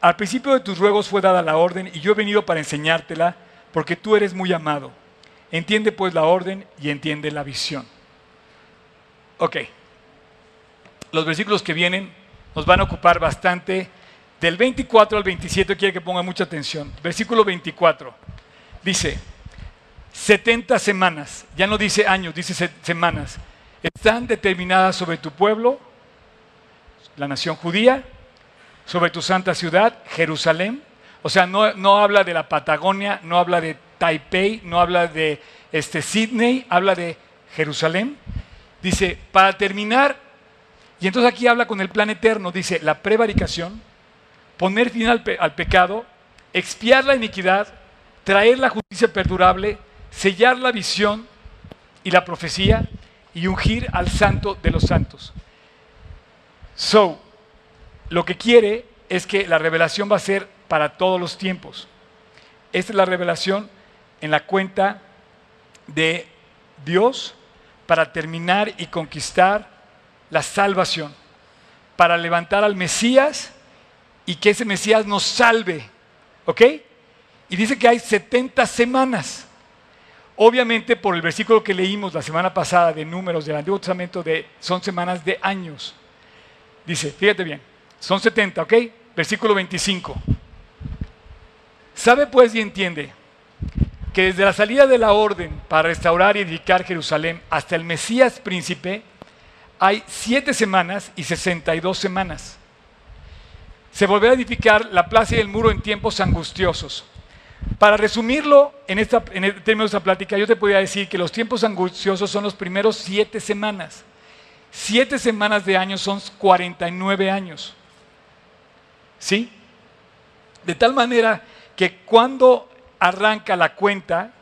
al principio de tus ruegos fue dada la orden y yo he venido para enseñártela porque tú eres muy amado. Entiende pues la orden y entiende la visión. Ok. Los versículos que vienen nos van a ocupar bastante. Del 24 al 27 quiero que ponga mucha atención. Versículo 24. Dice, 70 semanas, ya no dice años, dice semanas, están determinadas sobre tu pueblo, la nación judía, sobre tu santa ciudad, Jerusalén. O sea, no, no habla de la Patagonia, no habla de Taipei, no habla de este, Sydney, habla de Jerusalén. Dice, para terminar, y entonces aquí habla con el plan eterno, dice, la prevaricación, poner fin al, al pecado, expiar la iniquidad, traer la justicia perdurable, sellar la visión y la profecía y ungir al santo de los santos. So, lo que quiere es que la revelación va a ser para todos los tiempos. Esta es la revelación en la cuenta de Dios para terminar y conquistar la salvación, para levantar al Mesías y que ese Mesías nos salve. ¿Ok? Y dice que hay 70 semanas. Obviamente por el versículo que leímos la semana pasada de números del Antiguo Testamento, de, son semanas de años. Dice, fíjate bien, son 70, ¿ok? Versículo 25. Sabe pues y entiende que desde la salida de la orden para restaurar y edificar Jerusalén hasta el Mesías príncipe, hay siete semanas y 62 semanas. Se volverá a edificar la plaza y el muro en tiempos angustiosos. Para resumirlo en, esta, en el término de esta plática, yo te podría decir que los tiempos angustiosos son los primeros siete semanas. Siete semanas de años son 49 años. ¿Sí? De tal manera que cuando arranca la cuenta,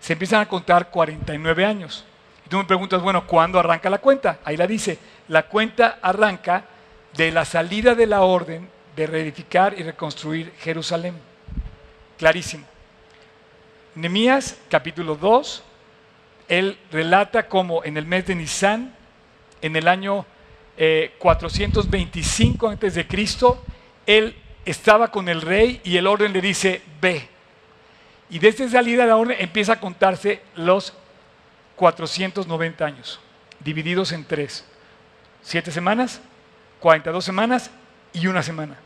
se empiezan a contar 49 años. Y tú me preguntas, bueno, ¿cuándo arranca la cuenta? Ahí la dice, la cuenta arranca de la salida de la orden de reedificar y reconstruir Jerusalén. Clarísimo. Nemías capítulo 2, él relata cómo en el mes de Nisan, en el año 425 eh, a.C., él estaba con el rey y el orden le dice, ve. Y desde salida de la orden empieza a contarse los 490 años, divididos en tres. Siete semanas, 42 semanas y una semana.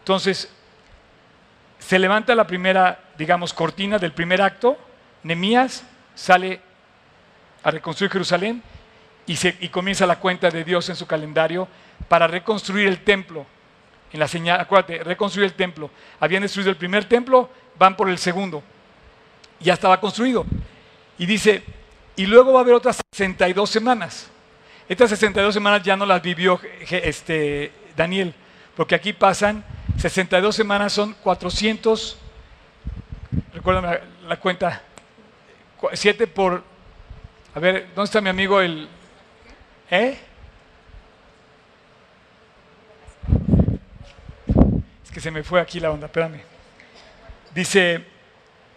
Entonces, se levanta la primera, digamos, cortina del primer acto, Nemías sale a reconstruir Jerusalén y, comienza la cuenta de Dios en su calendario para reconstruir el templo. En la señal, acuérdate, reconstruir el templo. Habían destruido el primer templo, van por el segundo. Ya estaba construido. Y dice, y luego va a haber otras 62 semanas. Estas 62 semanas ya no las vivió este, Daniel, porque aquí pasan 62 semanas, son 400, recuérdame la, cuenta, 7 por, a ver, ¿dónde está mi amigo el, eh? Es que se me fue aquí la onda, espérame. Dice,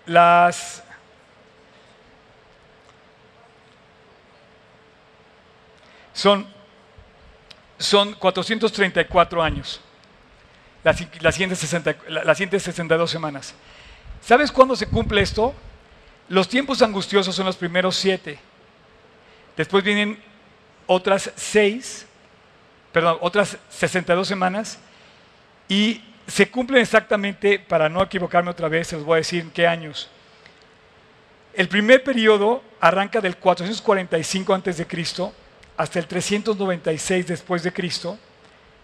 las son, son 434 años, las, las, siguientes 60, las siguientes 62 semanas. ¿Sabes cuándo se cumple esto? Los tiempos angustiosos son los primeros siete. Después vienen otras seis, perdón, otras 62 semanas y se cumplen exactamente, para no equivocarme otra vez, se los voy a decir en qué años. El primer periodo arranca del 445 a.C. hasta el 396 después de Cristo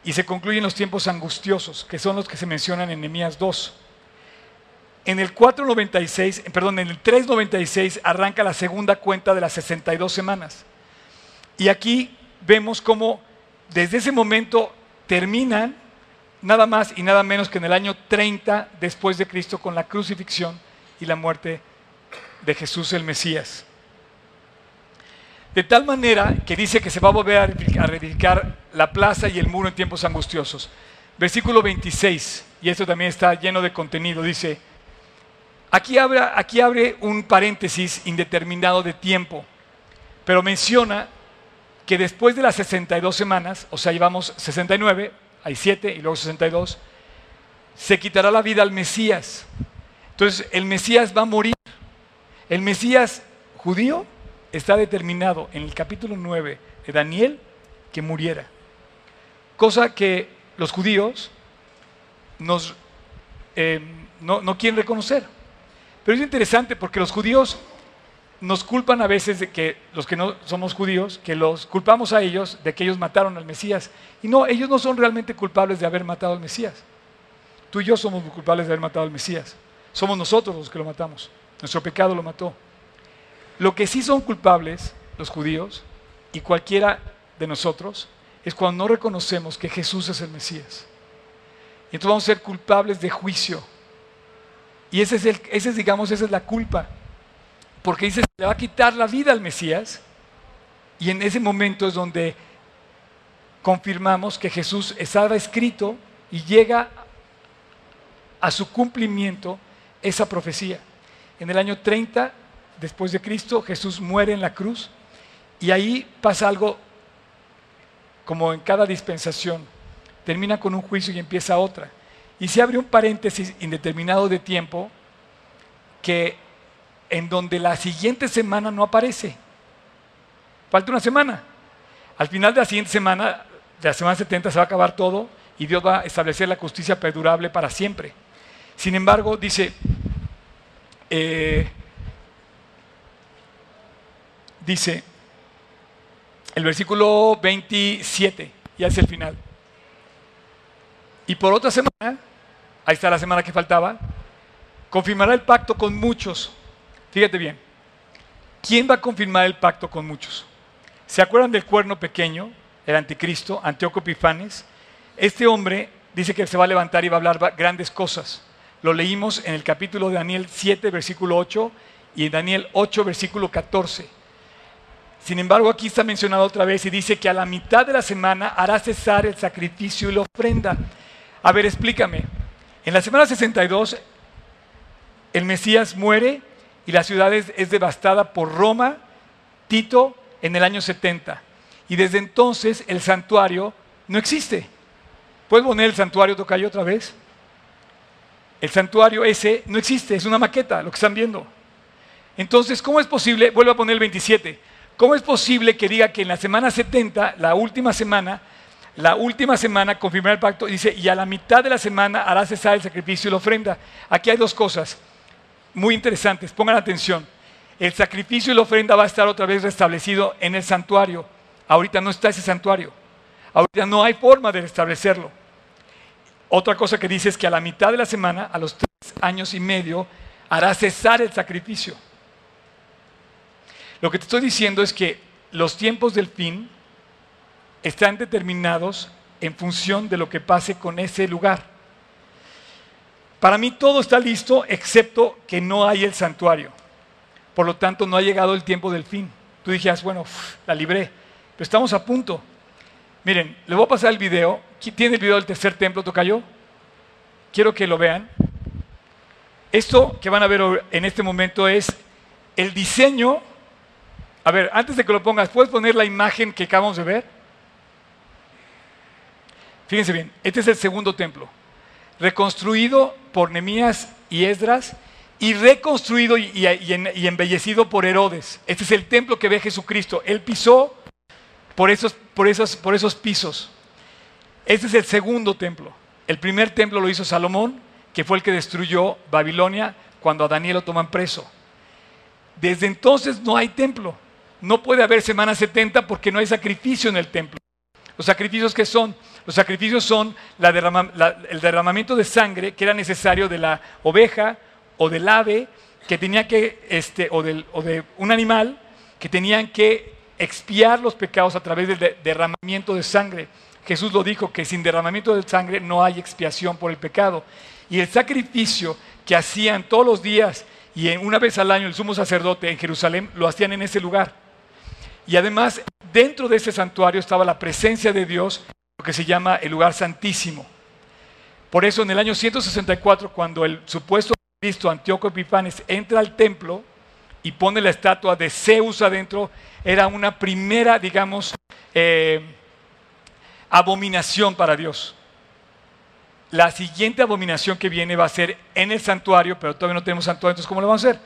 y se concluyen los tiempos angustiosos, que son los que se mencionan en Nehemías 2. En el 496, perdón, en el 396 arranca la segunda cuenta de las 62 semanas. Y aquí vemos cómo desde ese momento terminan nada más y nada menos que en el año 30 después de Cristo con la crucifixión y la muerte de Jesús el Mesías. De tal manera que dice que se va a volver a reedificar la plaza y el muro en tiempos angustiosos. Versículo 26, y esto también está lleno de contenido, dice, aquí abre, aquí abre un paréntesis indeterminado de tiempo, pero menciona que después de las 62 semanas, o sea, llevamos 69, hay 7 y luego 62, se quitará la vida al Mesías. Entonces, el Mesías va a morir. El Mesías judío está determinado en el capítulo 9 de Daniel que muriera. Cosa que los judíos eh, no quieren reconocer. Pero es interesante porque los judíos nos culpan a veces de que los que no somos judíos, que los culpamos a ellos de que ellos mataron al Mesías. Y no, ellos no son realmente culpables de haber matado al Mesías. Tú y yo somos culpables de haber matado al Mesías. Somos nosotros los que lo matamos. Nuestro pecado lo mató. Lo que sí son culpables los judíos y cualquiera de nosotros es cuando no reconocemos que Jesús es el Mesías. Y entonces vamos a ser culpables de juicio. Y ese es, digamos, esa es la culpa porque dice, le va a quitar la vida al Mesías. Y en ese momento es donde confirmamos que Jesús estaba escrito y llega a su cumplimiento esa profecía. En el año 30 después de Cristo, Jesús muere en la cruz y ahí pasa algo como en cada dispensación. Termina con un juicio y empieza otra. Y se abre un paréntesis indeterminado de tiempo que en donde la siguiente semana no aparece. Falta una semana. Al final de la siguiente semana, de la semana 70, se va a acabar todo y Dios va a establecer la justicia perdurable para siempre. Sin embargo, dice, eh, dice el versículo 27, ya es el final. Y por otra semana, ahí está la semana que faltaba, confirmará el pacto con muchos. Fíjate bien, ¿quién va a confirmar el pacto con muchos? ¿Se acuerdan del cuerno pequeño, el anticristo, Antíoco Epifanes? Este hombre dice que se va a levantar y va a hablar grandes cosas. Lo leímos en el capítulo de Daniel 7, versículo 8 y en Daniel 8, versículo 14. Sin embargo, aquí está mencionado otra vez y dice que a la mitad de la semana hará cesar el sacrificio y la ofrenda. A ver, explícame. En la semana 62, el Mesías muere y la ciudad es, devastada por Roma, Tito, en el año 70. Y desde entonces el santuario no existe. ¿Puedes poner el santuario Tocayo otra vez? El santuario ese no existe, es una maqueta, lo que están viendo. Entonces, ¿cómo es posible? Vuelvo a poner el 27. ¿Cómo es posible que diga que en la semana 70, la última semana, la última semana confirmará el pacto, dice, y a la mitad de la semana hará cesar el sacrificio y la ofrenda? Aquí hay dos cosas muy interesantes, pongan atención. El sacrificio y la ofrenda va a estar otra vez restablecido en el santuario. Ahorita no está ese santuario. Ahorita no hay forma de restablecerlo. Otra cosa que dice es que a la mitad de la semana, a los tres años y medio, hará cesar el sacrificio. Lo que te estoy diciendo es que los tiempos del fin están determinados en función de lo que pase con ese lugar. Para mí todo está listo excepto que no hay el santuario. Por lo tanto, no ha llegado el tiempo del fin. Tú dijeras, bueno, la libré, pero estamos a punto. Miren, le voy a pasar el video. ¿Tiene el video del tercer templo, Tocayo? Quiero que lo vean. Esto que van a ver en este momento es el diseño a ver, antes de que lo pongas, ¿puedes poner la imagen que acabamos de ver? Fíjense bien, este es el segundo templo, reconstruido por Nemías y Esdras y reconstruido y, embellecido por Herodes. Este es el templo que ve Jesucristo. Él pisó por esos, por, esos, pisos. Este es el segundo templo. El primer templo lo hizo Salomón, que fue el que destruyó Babilonia cuando a Daniel lo toman preso. Desde entonces no hay templo no puede haber semana 70 porque no hay sacrificio en el templo. ¿Los sacrificios qué son? Los sacrificios son el derramamiento de sangre que era necesario de la oveja o del ave que tenía que, este, o, o de un animal que tenían que expiar los pecados a través del derramamiento de sangre. Jesús lo dijo, que sin derramamiento de sangre no hay expiación por el pecado. Y el sacrificio que hacían todos los días y una vez al año el sumo sacerdote en Jerusalén lo hacían en ese lugar. Y además, dentro de ese santuario estaba la presencia de Dios, lo que se llama el lugar santísimo. Por eso en el año 164, cuando el supuesto Cristo Antíoco Epifanes entra al templo y pone la estatua de Zeus adentro, era una primera, digamos, eh, abominación para Dios. La siguiente abominación que viene va a ser en el santuario, pero todavía no tenemos santuario, entonces ¿cómo lo vamos a hacer?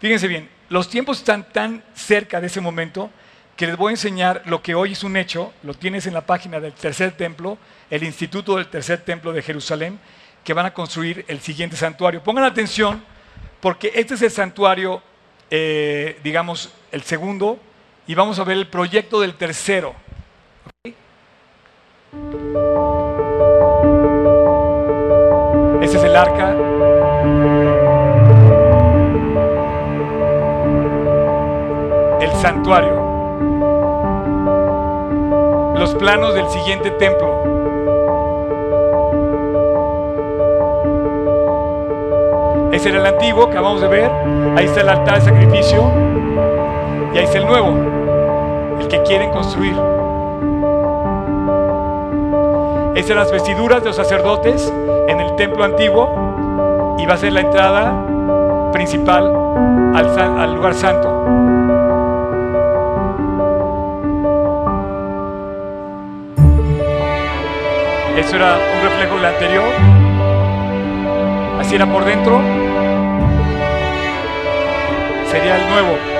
Fíjense bien, los tiempos están tan cerca de ese momento que les voy a enseñar lo que hoy es un hecho, lo tienes en la página del tercer templo, el Instituto del Tercer Templo de Jerusalén, que van a construir el siguiente santuario. Pongan atención, porque este es el santuario, eh, digamos, el segundo, y vamos a ver el proyecto del tercero. Este es el arca. El santuario. Los planos del siguiente templo. Ese era el antiguo que acabamos de ver. Ahí está el altar de sacrificio. Y ahí está el nuevo, el que quieren construir. Esas eran las vestiduras de los sacerdotes en el templo antiguo. y va a ser la entrada principal al, al lugar santo. Eso era un reflejo del anterior. Así era por dentro. Sería el nuevo.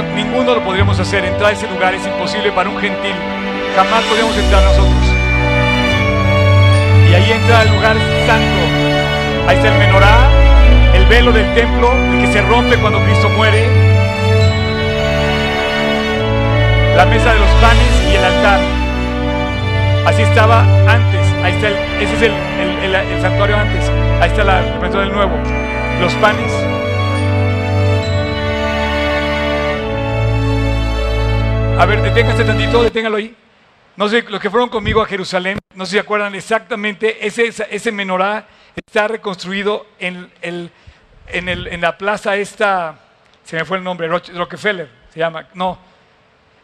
Ninguno lo podríamos hacer. Entrar a ese lugar es imposible para un gentil. Jamás podríamos entrar nosotros. Y ahí entra el lugar santo. Ahí está el menorá, el velo del templo, el que se rompe cuando Cristo muere. La mesa de los panes y el altar. Así estaba antes. Ahí está el, ese es el, santuario antes. Ahí está la representación del nuevo. Los panes A ver, deténgase tantito, deténgalo ahí. No sé, los que fueron conmigo a Jerusalén, no sé si se acuerdan exactamente, ese, menorá está reconstruido en, la plaza esta, se me fue el nombre, Rockefeller, se llama, no.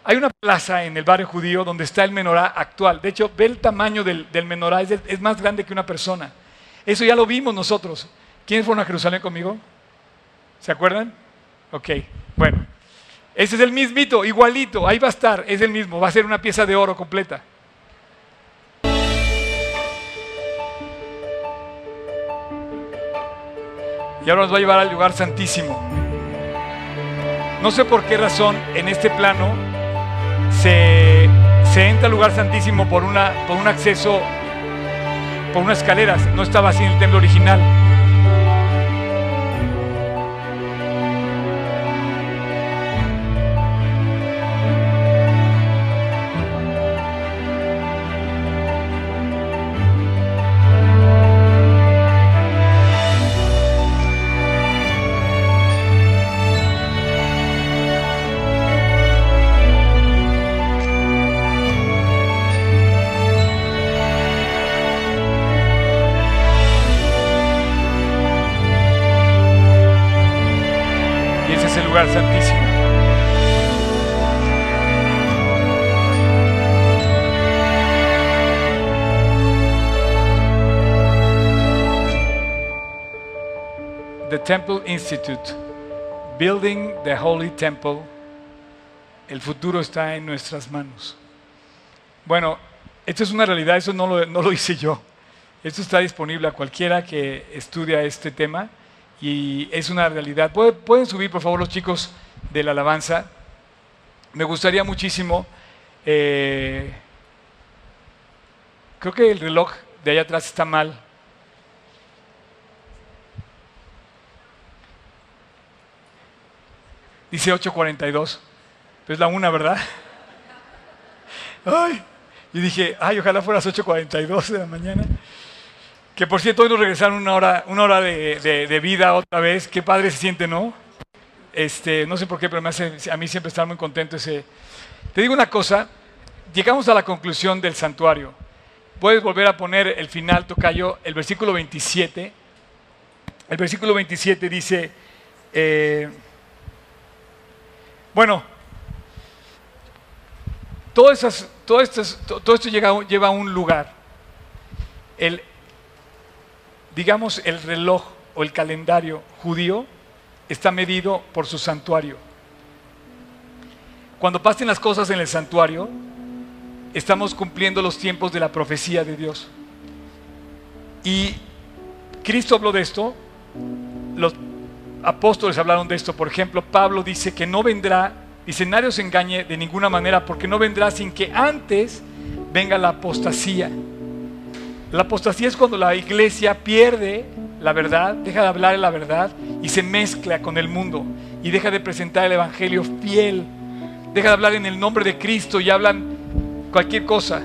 Hay una plaza en el barrio judío donde está el menorá actual. De hecho, ve el tamaño del, del menorá, es, es más grande que una persona. Eso ya lo vimos nosotros. ¿Quiénes fueron a Jerusalén conmigo? ¿Se acuerdan? Ok, bueno. Ese es el mismito, igualito, ahí va a estar, es el mismo, va a ser una pieza de oro completa. Y ahora nos va a llevar al lugar santísimo. No sé por qué razón en este plano se, entra al lugar santísimo por, una, por un acceso, por unas escaleras. No estaba así en el templo original. Temple Institute, Building the Holy Temple, el futuro está en nuestras manos. Bueno, esto es una realidad, eso no lo, no lo hice yo. Esto está disponible a cualquiera que estudia este tema y es una realidad. ¿Pueden subir, por favor, los chicos de la alabanza? Me gustaría muchísimo, eh, creo que el reloj de allá atrás está mal. Dice 8.42, pero es la una, ¿verdad? Ay, y dije, ay, ojalá fueras 8.42 de la mañana. Que por cierto, hoy nos regresaron una hora, una hora de, vida otra vez. Qué padre se siente, ¿no? Este, no sé por qué, pero me hace a mí siempre estar muy contento ese. Te digo una cosa, llegamos a la conclusión del santuario. Puedes volver a poner el final, Tocayo, el versículo 27. El versículo 27 dice, eh, bueno, todo, esas, todo, esto, lleva a un lugar. El, digamos, el reloj o el calendario judío está medido por su santuario. Cuando pasen las cosas en el santuario, estamos cumpliendo los tiempos de la profecía de Dios. Y Cristo habló de esto, los apóstoles hablaron de esto. Por ejemplo, Pablo dice que no vendrá, dice, nadie os engañe de ninguna manera, porque no vendrá sin que antes venga la apostasía. La apostasía es cuando la iglesia pierde la verdad, deja de hablar la verdad y se mezcla con el mundo y deja de presentar el evangelio fiel. Deja de hablar en el nombre de Cristo y hablan cualquier cosa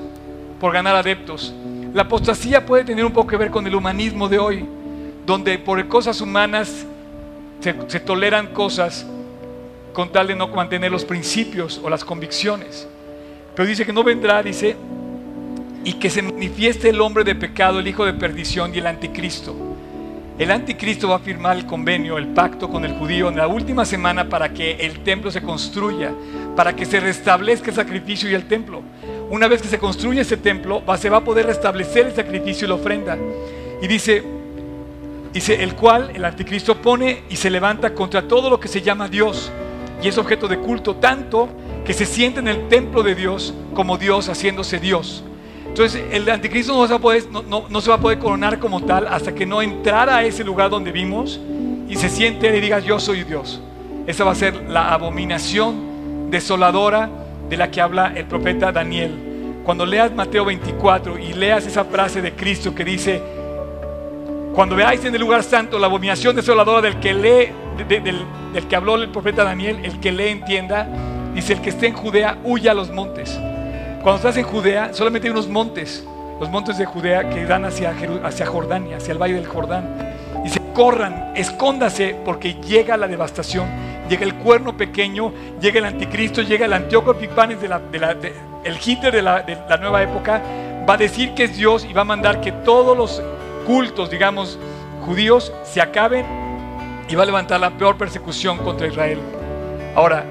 por ganar adeptos. La apostasía puede tener un poco que ver con el humanismo de hoy, donde por cosas humanas se, toleran cosas con tal de no mantener los principios o las convicciones. Pero dice que no vendrá, dice, y que se manifieste el hombre de pecado, el hijo de perdición y el anticristo. El anticristo va a firmar el convenio, el pacto con el judío en la última semana para que el templo se construya, para que se restablezca el sacrificio y el templo. Una vez que se construye ese templo, se va a poder restablecer el sacrificio y la ofrenda. Y dice, dice, el cual el anticristo pone y se levanta contra todo lo que se llama Dios y es objeto de culto, tanto que se siente en el templo de Dios como Dios haciéndose Dios. Entonces el anticristo no se, va a poder, no, se va a poder coronar como tal hasta que no entrara a ese lugar donde vimos y se siente y diga yo soy Dios. Esa va a ser la abominación desoladora de la que habla el profeta Daniel. Cuando leas Mateo 24 y leas esa frase de Cristo que dice, cuando veáis en el lugar santo la abominación desoladora del que lee, del, que habló el profeta Daniel, el que lee entienda, dice el que esté en Judea huya a los montes. Cuando estás en Judea, solamente hay unos montes, los montes de Judea que dan hacia, hacia Jordania, hacia el valle del Jordán. Se corran, escóndase, porque llega la devastación, llega el cuerno pequeño, llega el anticristo, llega el Antíoco Epifanes, el Hitler de la nueva época, va a decir que es Dios y va a mandar que todos los cultos, digamos, judíos se acaben y va a levantar la peor persecución contra Israel. Ahora,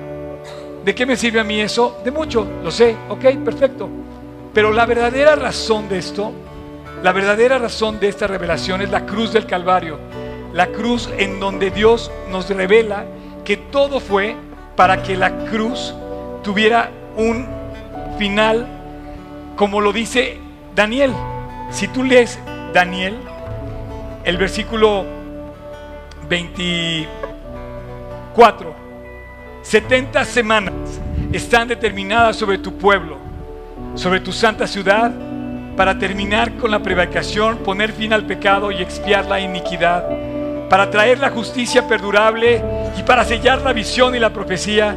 ¿De qué me sirve a mí eso? De mucho, lo sé, ok, perfecto. Pero la verdadera razón de esto, la verdadera razón de esta revelación es la cruz del Calvario. La cruz en donde Dios nos revela que todo fue para que la cruz tuviera un final como lo dice Daniel. Si tú lees Daniel, el versículo 24, 70 semanas están determinadas sobre tu pueblo, sobre tu santa ciudad, para terminar con la prevaricación, poner fin al pecado y expiar la iniquidad, para traer la justicia perdurable y para sellar la visión y la profecía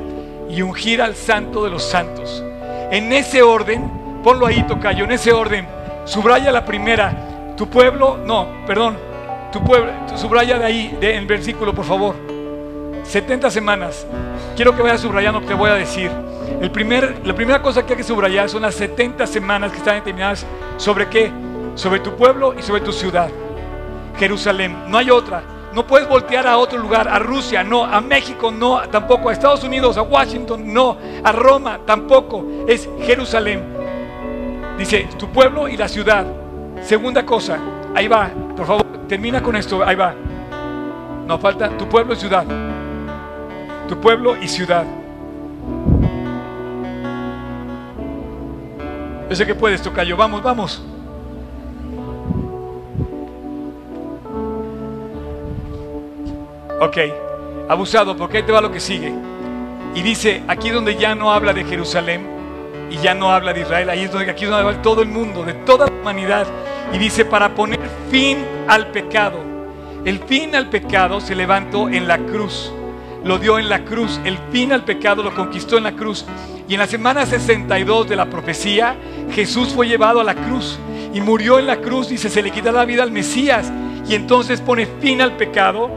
y ungir al santo de los santos. En ese orden, ponlo ahí, Tocayo, en ese orden, subraya la primera, tu pueblo, no, perdón, tu pueblo, subraya de ahí, de, en versículo, por favor. 70 semanas. Quiero que vayas subrayando te voy a decir. El primer, la primera cosa que hay que subrayar son las 70 semanas que están determinadas sobre qué? Sobre tu pueblo y sobre tu ciudad. Jerusalén. No hay otra. No puedes voltear a otro lugar, a Rusia, no, a México, no, tampoco, a Estados Unidos, a Washington, no, a Roma, tampoco. Es Jerusalén. Dice, tu pueblo y la ciudad. Segunda cosa, ahí va, por favor, termina con esto, ahí va. No falta tu pueblo y ciudad tu pueblo y ciudad. Yo sé que puedes, Tocayo. Vamos, vamos. Ok, abusado, porque ahí te va lo que sigue. Y dice, aquí donde ya no habla de Jerusalén y ya no habla de Israel, ahí es donde aquí es donde habla todo el mundo, de toda la humanidad. Y dice, para poner fin al pecado. El fin al pecado se levantó en la cruz lo dio en la cruz. El fin al pecado lo conquistó en la cruz. Y en la semana 62 de la profecía, Jesús fue llevado a la cruz y murió en la cruz. Dice, se le quita la vida al Mesías. Y entonces pone fin al pecado.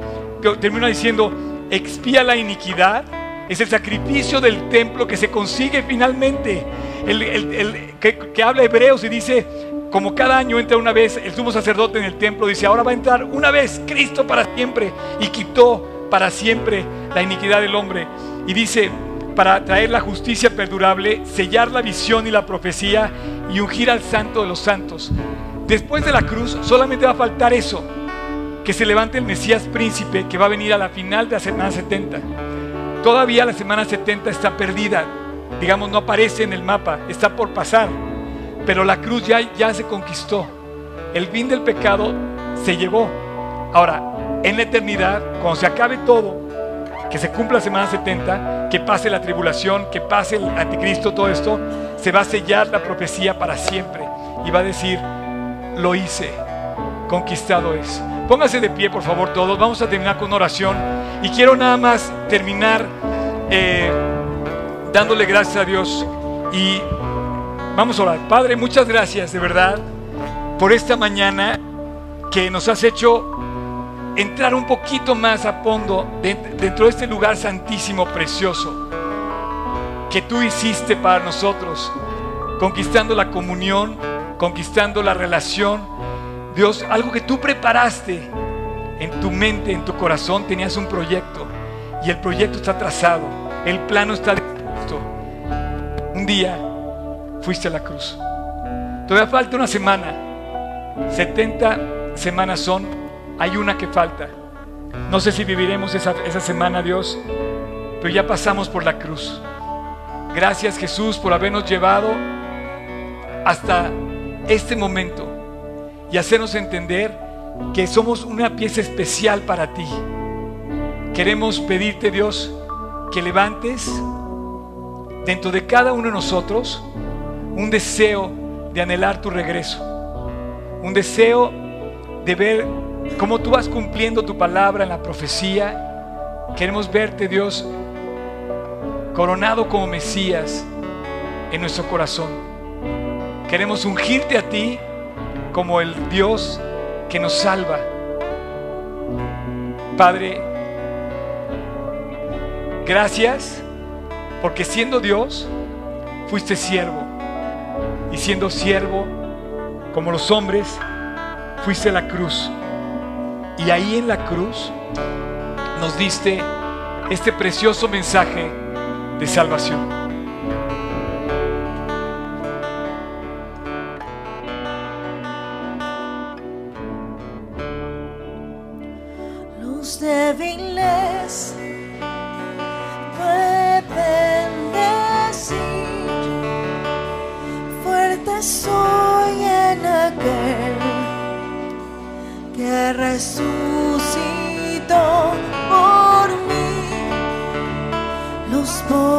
Termina diciendo, expía la iniquidad. Es el sacrificio del templo que se consigue finalmente. El, que, que habla Hebreos y dice, como cada año entra una vez el sumo sacerdote en el templo, dice, ahora va a entrar una vez Cristo para siempre. Y quitó para siempre la iniquidad del hombre. Y dice, para traer la justicia perdurable, sellar la visión y la profecía y ungir al santo de los santos. Después de la cruz solamente va a faltar eso, que se levante el Mesías príncipe que va a venir a la final de la semana 70. Todavía la semana 70 está perdida, digamos, no aparece en el mapa, está por pasar, pero la cruz ya, ya se conquistó. El fin del pecado se llevó. Ahora, en la eternidad, cuando se acabe todo, que se cumpla la semana 70, que pase la tribulación, que pase el anticristo, todo esto, se va a sellar la profecía para siempre y va a decir, lo hice, conquistado es. Póngase de pie, por favor, todos. Vamos a terminar con oración y quiero nada más terminar eh, dándole gracias a Dios y vamos a orar. Padre, muchas gracias de verdad por esta mañana que nos has hecho entrar un poquito más a fondo dentro de este lugar santísimo, precioso, que tú hiciste para nosotros, conquistando la comunión, conquistando la relación. Dios, algo que tú preparaste en tu mente, en tu corazón, tenías un proyecto y el proyecto está trazado, el plano está dispuesto. Un día fuiste a la cruz. Todavía falta una semana. 70 semanas son, hay una que falta. No sé si viviremos esa, esa semana, Dios, pero ya pasamos por la cruz. Gracias Jesús por habernos llevado hasta este momento y hacernos entender que somos una pieza especial para ti. Queremos pedirte, Dios, que levantes dentro de cada uno de nosotros un deseo de anhelar tu regreso, un deseo de ver cómo tú vas cumpliendo tu palabra en la profecía. Queremos verte, Dios, coronado como Mesías en nuestro corazón. Queremos ungirte a ti como el Dios que nos salva. Padre, gracias porque siendo Dios, fuiste siervo. Y siendo siervo, como los hombres, fuiste a la cruz. Y ahí en la cruz nos diste este precioso mensaje de salvación. Los débiles que resucitó por mí. Los pobres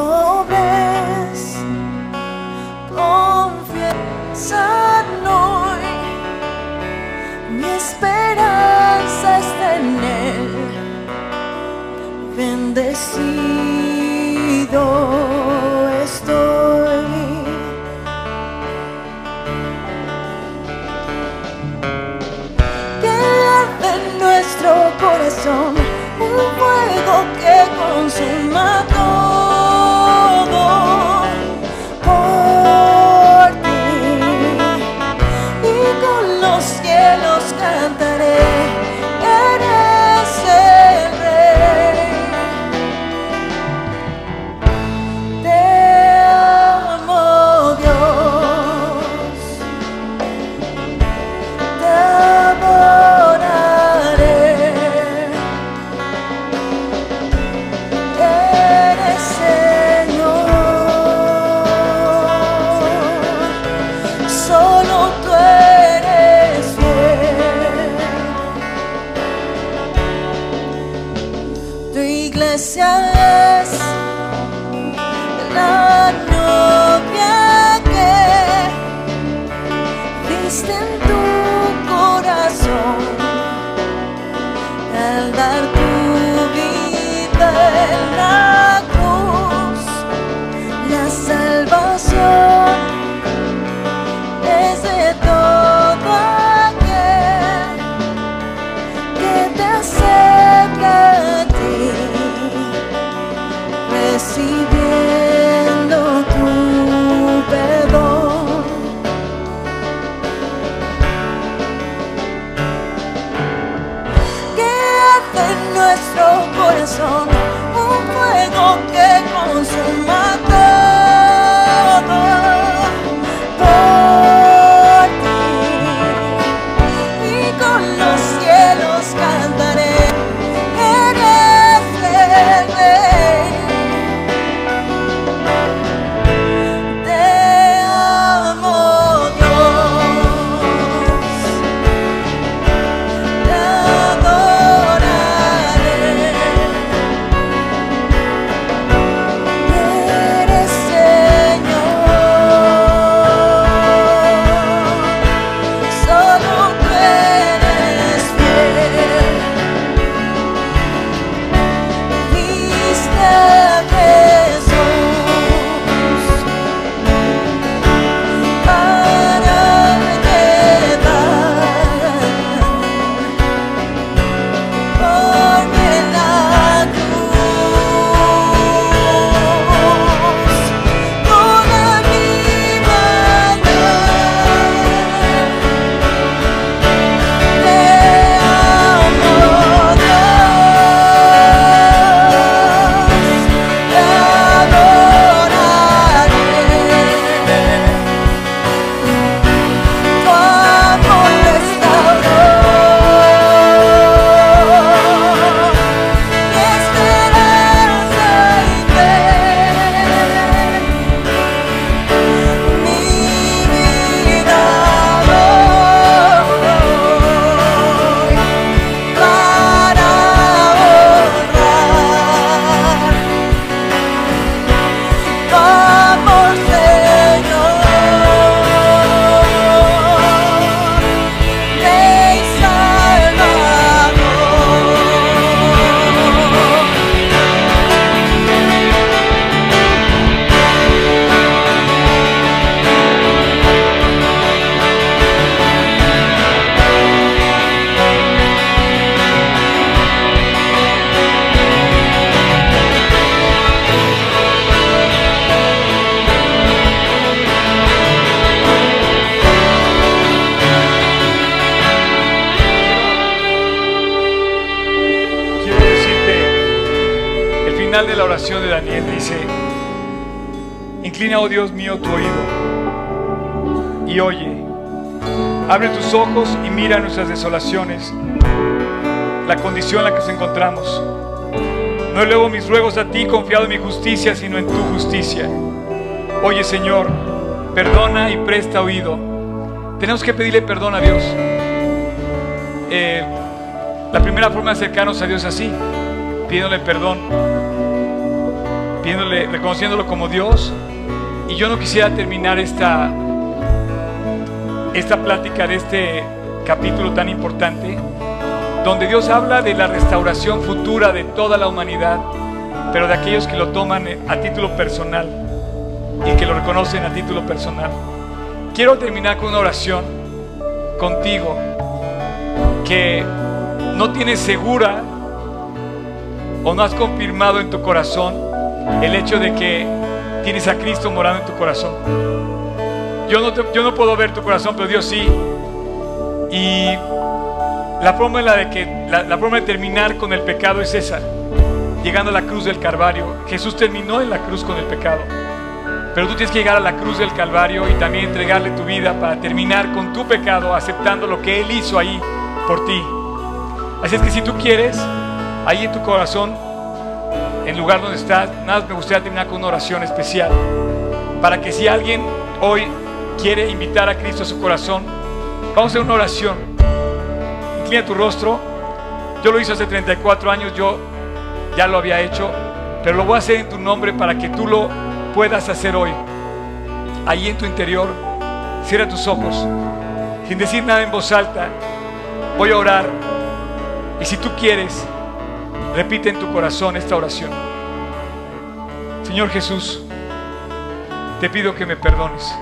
nuestras desolaciones, la condición en la que nos encontramos. No elevo mis ruegos a ti confiado en mi justicia, sino en tu justicia. Oye Señor, perdona y presta oído. Tenemos que pedirle perdón a Dios. Eh, la primera forma de acercarnos a Dios es así, pidiéndole perdón, pidiéndole, reconociéndolo como Dios. Y yo no quisiera terminar esta, esta plática de este capítulo tan importante, donde Dios habla de la restauración futura de toda la humanidad, pero de aquellos que lo toman a título personal y que lo reconocen a título personal. Quiero terminar con una oración contigo que no tienes segura o no has confirmado en tu corazón el hecho de que tienes a Cristo morando en tu corazón. Yo no, yo no puedo ver tu corazón, pero Dios sí. Y la forma, de que, la, forma de terminar con el pecado es esa, llegando a la cruz del Calvario. Jesús terminó en la cruz con el pecado. Pero tú tienes que llegar a la cruz del Calvario y también entregarle tu vida para terminar con tu pecado, aceptando lo que Él hizo ahí por ti. Así es que si tú quieres, ahí en tu corazón, en lugar donde estás, nada me gustaría terminar con una oración especial. Para que si alguien hoy quiere invitar a Cristo a su corazón, vamos a hacer una oración. Inclina tu rostro. Yo lo hice hace 34 años, yo ya lo había hecho, pero lo voy a hacer en tu nombre para que tú lo puedas hacer hoy. Ahí en tu interior, cierra tus ojos, sin decir nada en voz alta. Voy a orar y si tú quieres, repite en tu corazón esta oración. Señor Jesús, te pido que me perdones.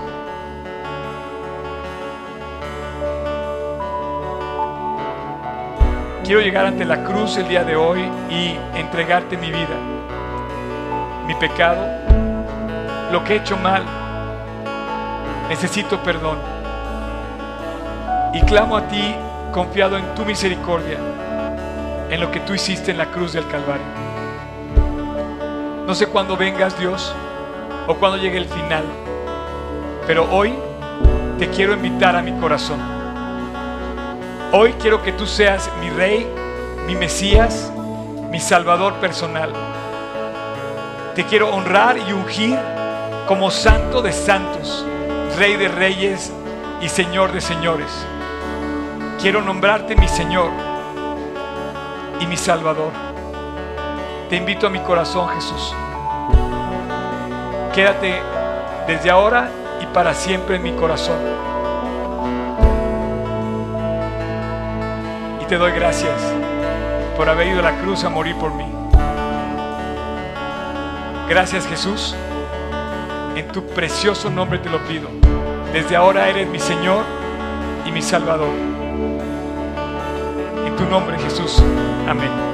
Quiero llegar ante la cruz el día de hoy y entregarte mi vida, mi pecado, lo que he hecho mal. Necesito perdón. Y clamo a ti confiado en tu misericordia en lo que tú hiciste en la cruz del Calvario. No sé cuándo vengas Dios o cuándo llegue el final, pero hoy te quiero invitar a mi corazón. Hoy quiero que tú seas mi rey, mi Mesías, mi Salvador personal. Te quiero honrar y ungir como santo de santos, rey de reyes y señor de señores. Quiero nombrarte mi Señor y mi Salvador. Te invito a mi corazón, Jesús. Quédate desde ahora y para siempre en mi corazón. Te doy gracias por haber ido a la cruz a morir por mí. Gracias Jesús. En tu precioso nombre te lo pido. Desde ahora eres mi Señor y mi Salvador tu nombre, Jesús. Amén.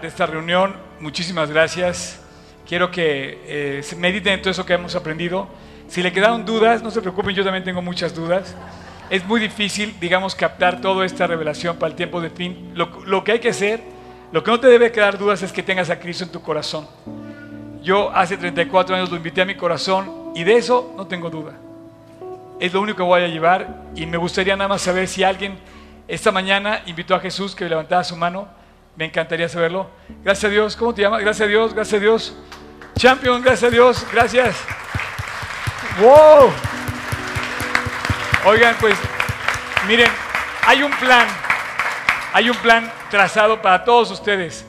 De esta reunión. Muchísimas gracias. Quiero que eh, mediten en todo eso que hemos aprendido. Si le quedaron dudas, no se preocupen, yo también tengo muchas dudas. Es muy difícil, digamos, captar toda esta revelación para el tiempo de fin. Lo, lo que hay que hacer, lo que no te debe quedar dudas es que tengas a Cristo en tu corazón. Yo hace 34 años lo invité a mi corazón y de eso no tengo duda. Es lo único que voy a llevar y me gustaría nada más saber si alguien esta mañana invitó a Jesús que levantara su mano. Me encantaría saberlo. Gracias a Dios. ¿Cómo te llamas? Gracias a Dios, gracias a Dios. Champion, gracias a Dios. Gracias. ¡Wow! Oigan, pues, miren, hay un plan. Hay un plan trazado para todos ustedes.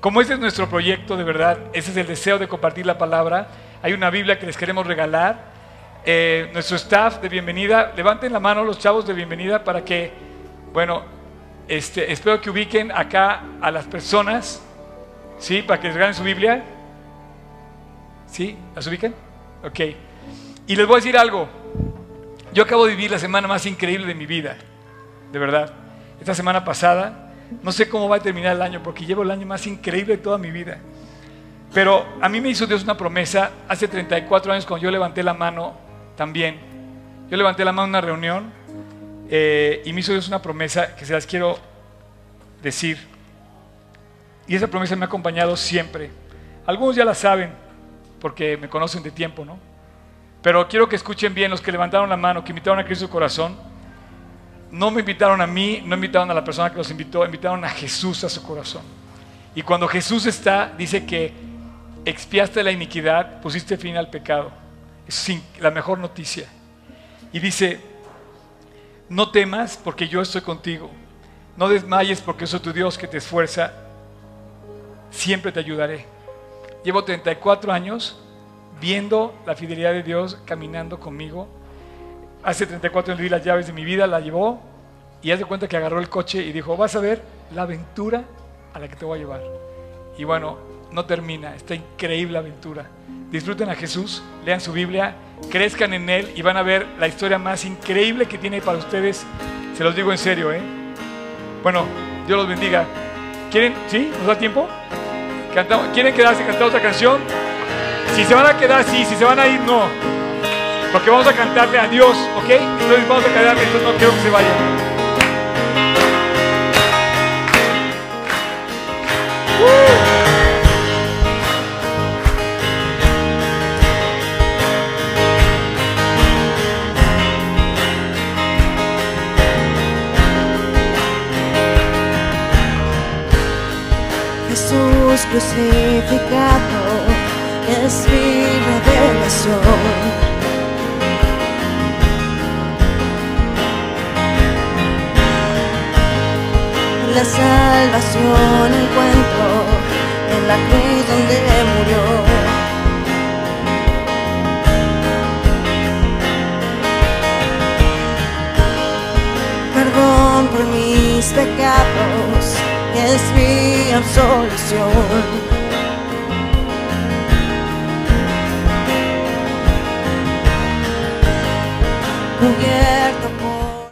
Como este es nuestro proyecto, de verdad, ese es el deseo de compartir la palabra. Hay una Biblia que les queremos regalar. Eh, nuestro staff de bienvenida, levanten la mano los chavos de bienvenida para que, bueno, este, espero que ubiquen acá a las personas, ¿sí? Para que les regalen su Biblia. ¿Sí? ¿Las ubican? Ok. Y les voy a decir algo. Yo acabo de vivir la semana más increíble de mi vida, de verdad. Esta semana pasada, no sé cómo va a terminar el año, porque llevo el año más increíble de toda mi vida. Pero a mí me hizo Dios una promesa hace 34 años cuando yo levanté la mano también. Yo levanté la mano en una reunión eh, y me hizo Dios una promesa que se las quiero decir. Y esa promesa me ha acompañado siempre. Algunos ya la saben porque me conocen de tiempo, ¿no? Pero quiero que escuchen bien los que levantaron la mano, que invitaron a Cristo su corazón. No me invitaron a mí, no invitaron a la persona que los invitó, invitaron a Jesús a su corazón. Y cuando Jesús está, dice que expiaste la iniquidad, pusiste fin al pecado. Es la mejor noticia. Y dice, no temas porque yo estoy contigo. No desmayes porque soy tu Dios que te esfuerza. Siempre te ayudaré. Llevo 34 años viendo la fidelidad de Dios caminando conmigo. Hace 34 años le di las llaves de mi vida, la llevó y hace cuenta que agarró el coche y dijo, vas a ver la aventura a la que te voy a llevar. Y bueno, no termina, esta increíble aventura. Disfruten a Jesús, lean su Biblia, crezcan en Él y van a ver la historia más increíble que tiene para ustedes. Se los digo en serio, ¿eh? Bueno, Dios los bendiga. ¿Quieren? ¿Sí? ¿Nos da tiempo? ¿Quieren quedarse cantar otra canción? Si se van a quedar, sí. Si se van a ir, no. Porque vamos a cantarle a Dios, ¿ok? Entonces vamos a quedarle, entonces no quiero que se vayan. Jesús crucificado es mi revelación. La salvación encuentro en la cruz donde murió. Perdón por mis pecados, es mi absolución. Cubierto